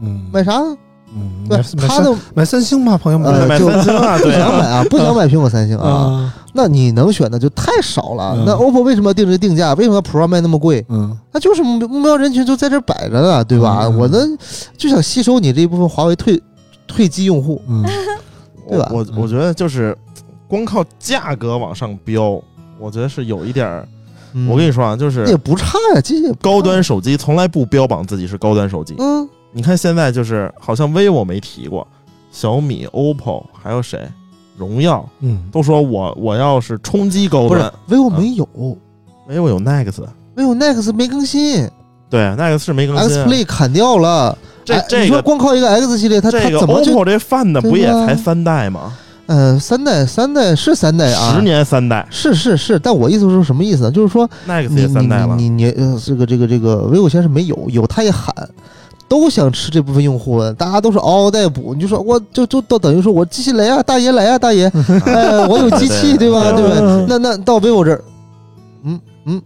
嗯，买啥呢？嗯，对买，他的买三星吧，朋友们呃买三星啊，不想买啊，不想买苹果、三星啊，啊，那你能选的就太少了嗯。那 OPPO 为什么要定这定价？为什么 Pro 卖那么贵？嗯那就是目目标人群就在这摆着呢，对吧？嗯我呢就想吸收你这一部分华为退退机用户，嗯对吧我我觉得就是光靠价格往上飙，我觉得是有一点儿。我跟你说啊，就是也不差呀，机器也高端手机从来不标榜自己是高端手机。嗯，你看现在就是好像 vivo 没提过，小米、OPPO 还有谁，荣耀。嗯，都说我我要是冲击高端。不是端，vivo 没有，vivo 有 Nex，，vivo Nex 没更新。对，Nex 是没更新，X。Play 砍掉了。这这个说光靠一个 X 系列，它它这个怎么就 OPPO 这 Find 不也才三代吗？呃三代三代是三代啊？十年三代是是是，但我意思是什么意思呢？就是说你也三代了。你你你呃这个这个这个 vivo 现在是没有，有他也喊。都想吃这部分用户，大家都是嗷嗷待哺。你就说，我就就都等于说我机器来啊，大爷来啊，大爷，[LAUGHS] 哎，我有机器，对吧？[LAUGHS] 对吧？那那到 vivo 这儿，嗯嗯，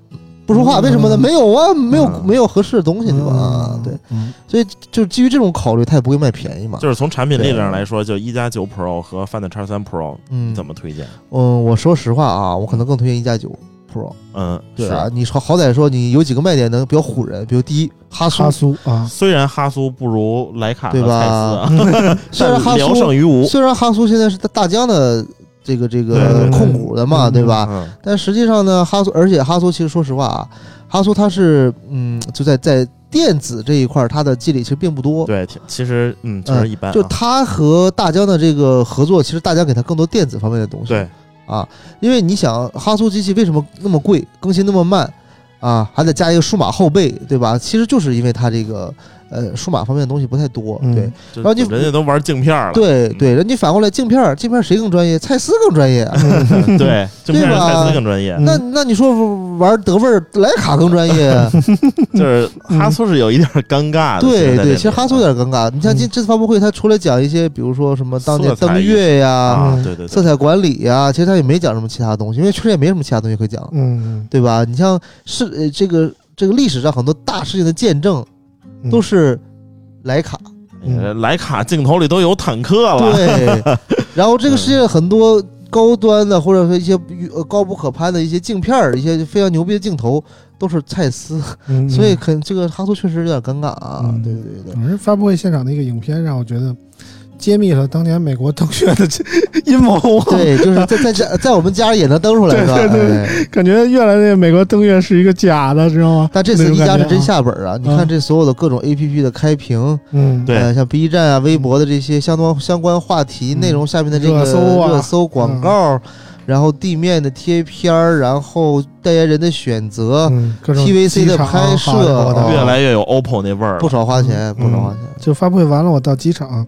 不说话，为什么呢？没有啊，没有嗯没有合适的东西，对吧？啊，对，嗯。所以就是基于这种考虑，它也不会卖便宜嘛。就是从产品力上来说，就一加九 Pro 和 Find X 三 Pro 嗯，怎么推荐？嗯，我说实话啊，我可能更推荐一加九 Pro。嗯，对啊，你说好歹说你有几个卖点能比较唬人，比如第一哈苏。哈，苏啊，虽然哈苏不如徕卡对吧？啊，[LAUGHS] 虽然哈苏胜于无。虽然哈苏现在是大疆的这个这个控股的嘛，嗯对吧？嗯，但实际上呢，哈苏，而且哈苏其实说实话啊，哈苏它是嗯，就在在电子这一块儿，它的积累其实并不多。对，其实嗯，其实一般啊。就它和大疆的这个合作，其实大疆给它更多电子方面的东西。对，啊，因为你想，哈苏机器为什么那么贵，更新那么慢啊，还得加一个数码后背，对吧？其实就是因为它这个呃数码方面的东西不太多。嗯对然后你人家都玩镜片了。嗯对对，人家反过来镜片，镜片谁更专业？蔡司更专业啊。[LAUGHS] 对，镜片对吧蔡司更专业。嗯那那你说玩德味儿，徕卡更专业？[LAUGHS] [LAUGHS] 就是哈苏是有一点尴尬的。对对，其实哈苏有点尴尬。你像这嗯这次发布会，他除了讲一些，比如说什么当年登月呀、对对对，色彩管理呀，其实他也没讲什么其他东西，因为确实也没什么其他东西可以讲，嗯，对吧？你像是呃这个这个历史上很多大事情的见证嗯都是徕卡，呃莱卡镜头里都有坦克了。对。[LAUGHS] 然后这个世界很多高端的或者说一些呃高不可攀的一些镜片儿，一些非常牛逼的镜头都是蔡司，嗯所以肯这个哈苏确实有点尴尬啊。嗯对对对对，反正发布会现场的一个影片让我觉得揭秘了当年美国登月的 [LAUGHS] 阴谋。对，就是在在家在我们家也能登出来 [LAUGHS] 是吧？对对对哎感觉越来越美国登月是一个假的，知道吗？但这次一加是真下本儿啊！你看嗯这所有的各种 A P P 的开屏，嗯，对呃，像 B 站啊、微博的这些相关相关话题嗯内容下面的这个热搜啊热搜广告，然后地面的贴片儿，然后代言人的选择，嗯、，TVC 的拍摄越来越有 OPPO 那味儿了。不少花钱，嗯不少花钱。就发布会完了，我到机场，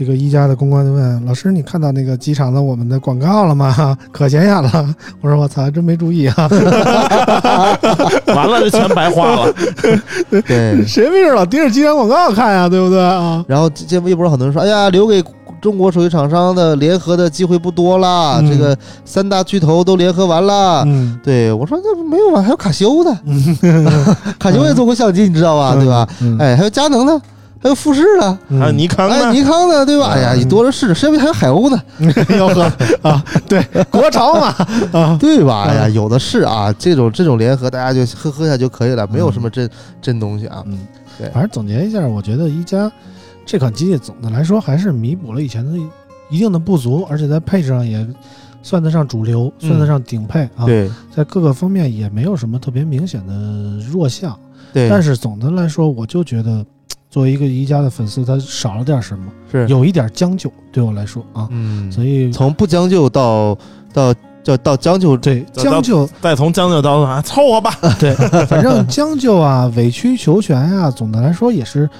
这个一加的公关就问老师：“你看到那个机场的我们的广告了吗？[LAUGHS] 可显眼了。”我说：“我操，还真没注意啊，[LAUGHS] 完了，这钱白花了。对，谁没事老盯着机场广告看呀？对不对啊然后这这微博上很多人说，哎呀，留给中国手机厂商的联合的机会不多啦，嗯这个三大巨头都联合完？”了。嗯，对我说那没有啊，还有卡西欧的，[LAUGHS] 卡西欧也做过相机，你知道吧？对吧？嗯？哎，还有佳能的，还有富士的，嗯还有尼康哎，尼康的，对吧？哎呀，嗯你多了是，身边还有海鸥呢，[LAUGHS] 要喝啊，对，国潮嘛啊，对吧？哎呀，嗯有的是啊，这种这种联合，大家就喝喝一下就可以了，没有什么真真东西啊。嗯，对反正总结一下，我觉得一加这款机器总的来说还是弥补了以前的一定的不足，而且在配置上也算得上主流，嗯算得上顶配啊。，对在各个方面也没有什么特别明显的弱项。对，但是总的来说，我就觉得作为一个宜家的粉丝，他少了点什么，是有一点将就，对我来说啊，嗯，所以从不将就到到到到将就，对将就，再从将就到啊，凑合吧。[LAUGHS] 对，反正将就啊，委曲求全呀、总的来说也是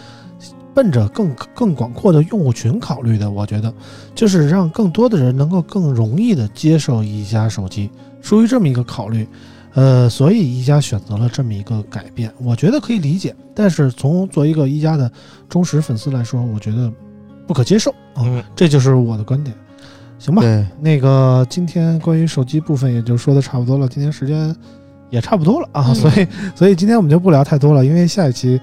奔着更更广阔的用户群考虑的。我觉得，就是让更多的人能够更容易的接受宜家手机，出于这么一个考虑。呃，所以一加选择了这么一个改变，我觉得可以理解。但是从作为一个一加的忠实粉丝来说，我觉得不可接受啊、嗯，这就是我的观点。行吧，那个今天关于手机部分也就说的差不多了，今天时间也差不多了啊，嗯所以 [LAUGHS] 所以今天我们就不聊太多了，因为下一期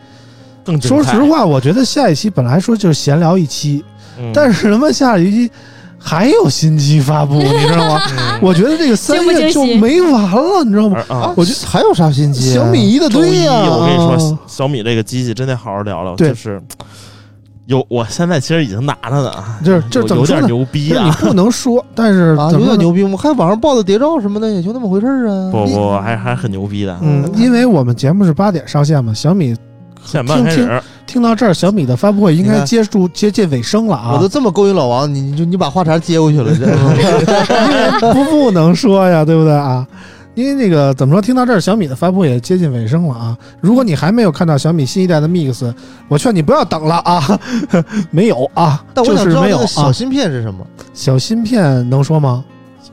更说实，话，我觉得下一期本来说就是闲聊一期，嗯但是他妈下一期还有新机发布，[LAUGHS] 你知道吗？嗯我觉得这个三月就没完了，你知道吗？啊，我觉得还有啥新机啊？小米一大周一堆呀、我跟你说啊，小米这个机器真得好好聊聊，就是有，我现在其实已经拿着呢，就是就是有有点？牛逼啊你啊！不能说，但是 [LAUGHS] 有点牛逼吗？我看网上报的谍照什么的，也就那么回事儿啊。不不，还还很牛逼的。嗯，因为我们节目是八点上线嘛，小米现在开始，听到这儿，小米的发布会应该接触接近尾声了啊。我都这么勾引老王，你你就你把话茬接过去了，这 [LAUGHS] [LAUGHS] 不不能说呀，对不对啊？因为那个怎么说，听到这儿，小米的发布会也接近尾声了啊。如果你还没有看到小米新一代的 Mix，我劝你不要等了啊，[LAUGHS] 没有啊，但我就是没有想知道这个小啊。芯片是什么？小芯片能说吗？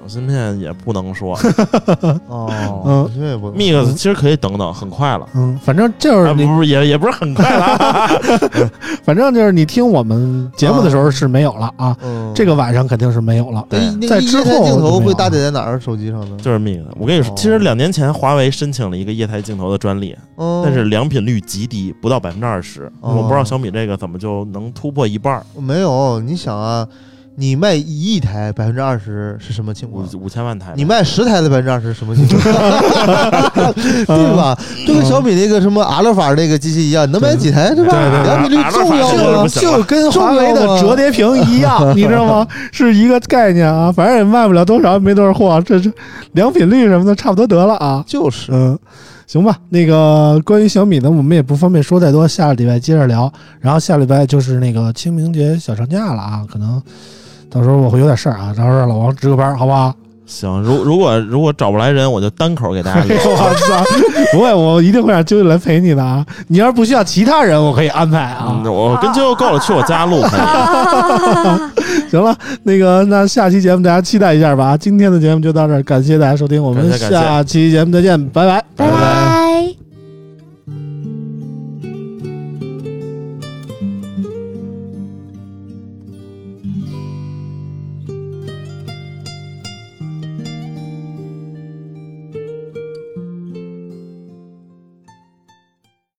小芯片也不能说 [LAUGHS] 哦，嗯片也不，Mix 其实可以等等，很快了。嗯，反正就是不是也也不是很快了啊，[LAUGHS] [LAUGHS] 反正就是你听我们节目的时候是没有了啊，嗯，这个晚上肯定是没有了。对在之后液态镜头会搭载在哪儿？手机上呢？就是 Mix。我跟你说，哦其实两年前华为申请了一个液态镜头的专利，嗯，但是良品率极低，不到百分之二十。哦我不知道小米这个怎么就能突破一半儿，没有。你想啊，你卖一亿台，百分之二十是什么情况？五五千万台。你卖十台的百分之二十是什么情况？[LAUGHS] 对吧？就跟小米那个什么阿尔法那个机器一样，能买几台对吧？良品率重要吗就跟华为的折叠屏一样，你知道吗？[LAUGHS] 是一个概念啊，反正也卖不了多少，没多少货，这这良品率什么的差不多得了啊。就是，嗯，行吧，那个关于小米呢，我们也不方便说太多，下个礼拜接着聊。然后下礼拜就是那个清明节小长假了啊，可能到时候我会有点事儿啊，到时候让老王值个班，好不好？行，如如果如果找不来人，我就单口给大家 [LAUGHS] 聊。我操，不会，我一定会让啾啾来陪你的啊。你要是不需要其他人，我可以安排啊。嗯，我跟舅够了，去我家录。[LAUGHS] 行了，那个那下期节目大家期待一下吧。今天的节目就到这儿，感谢大家收听，我们下期节目再见，拜拜。拜拜。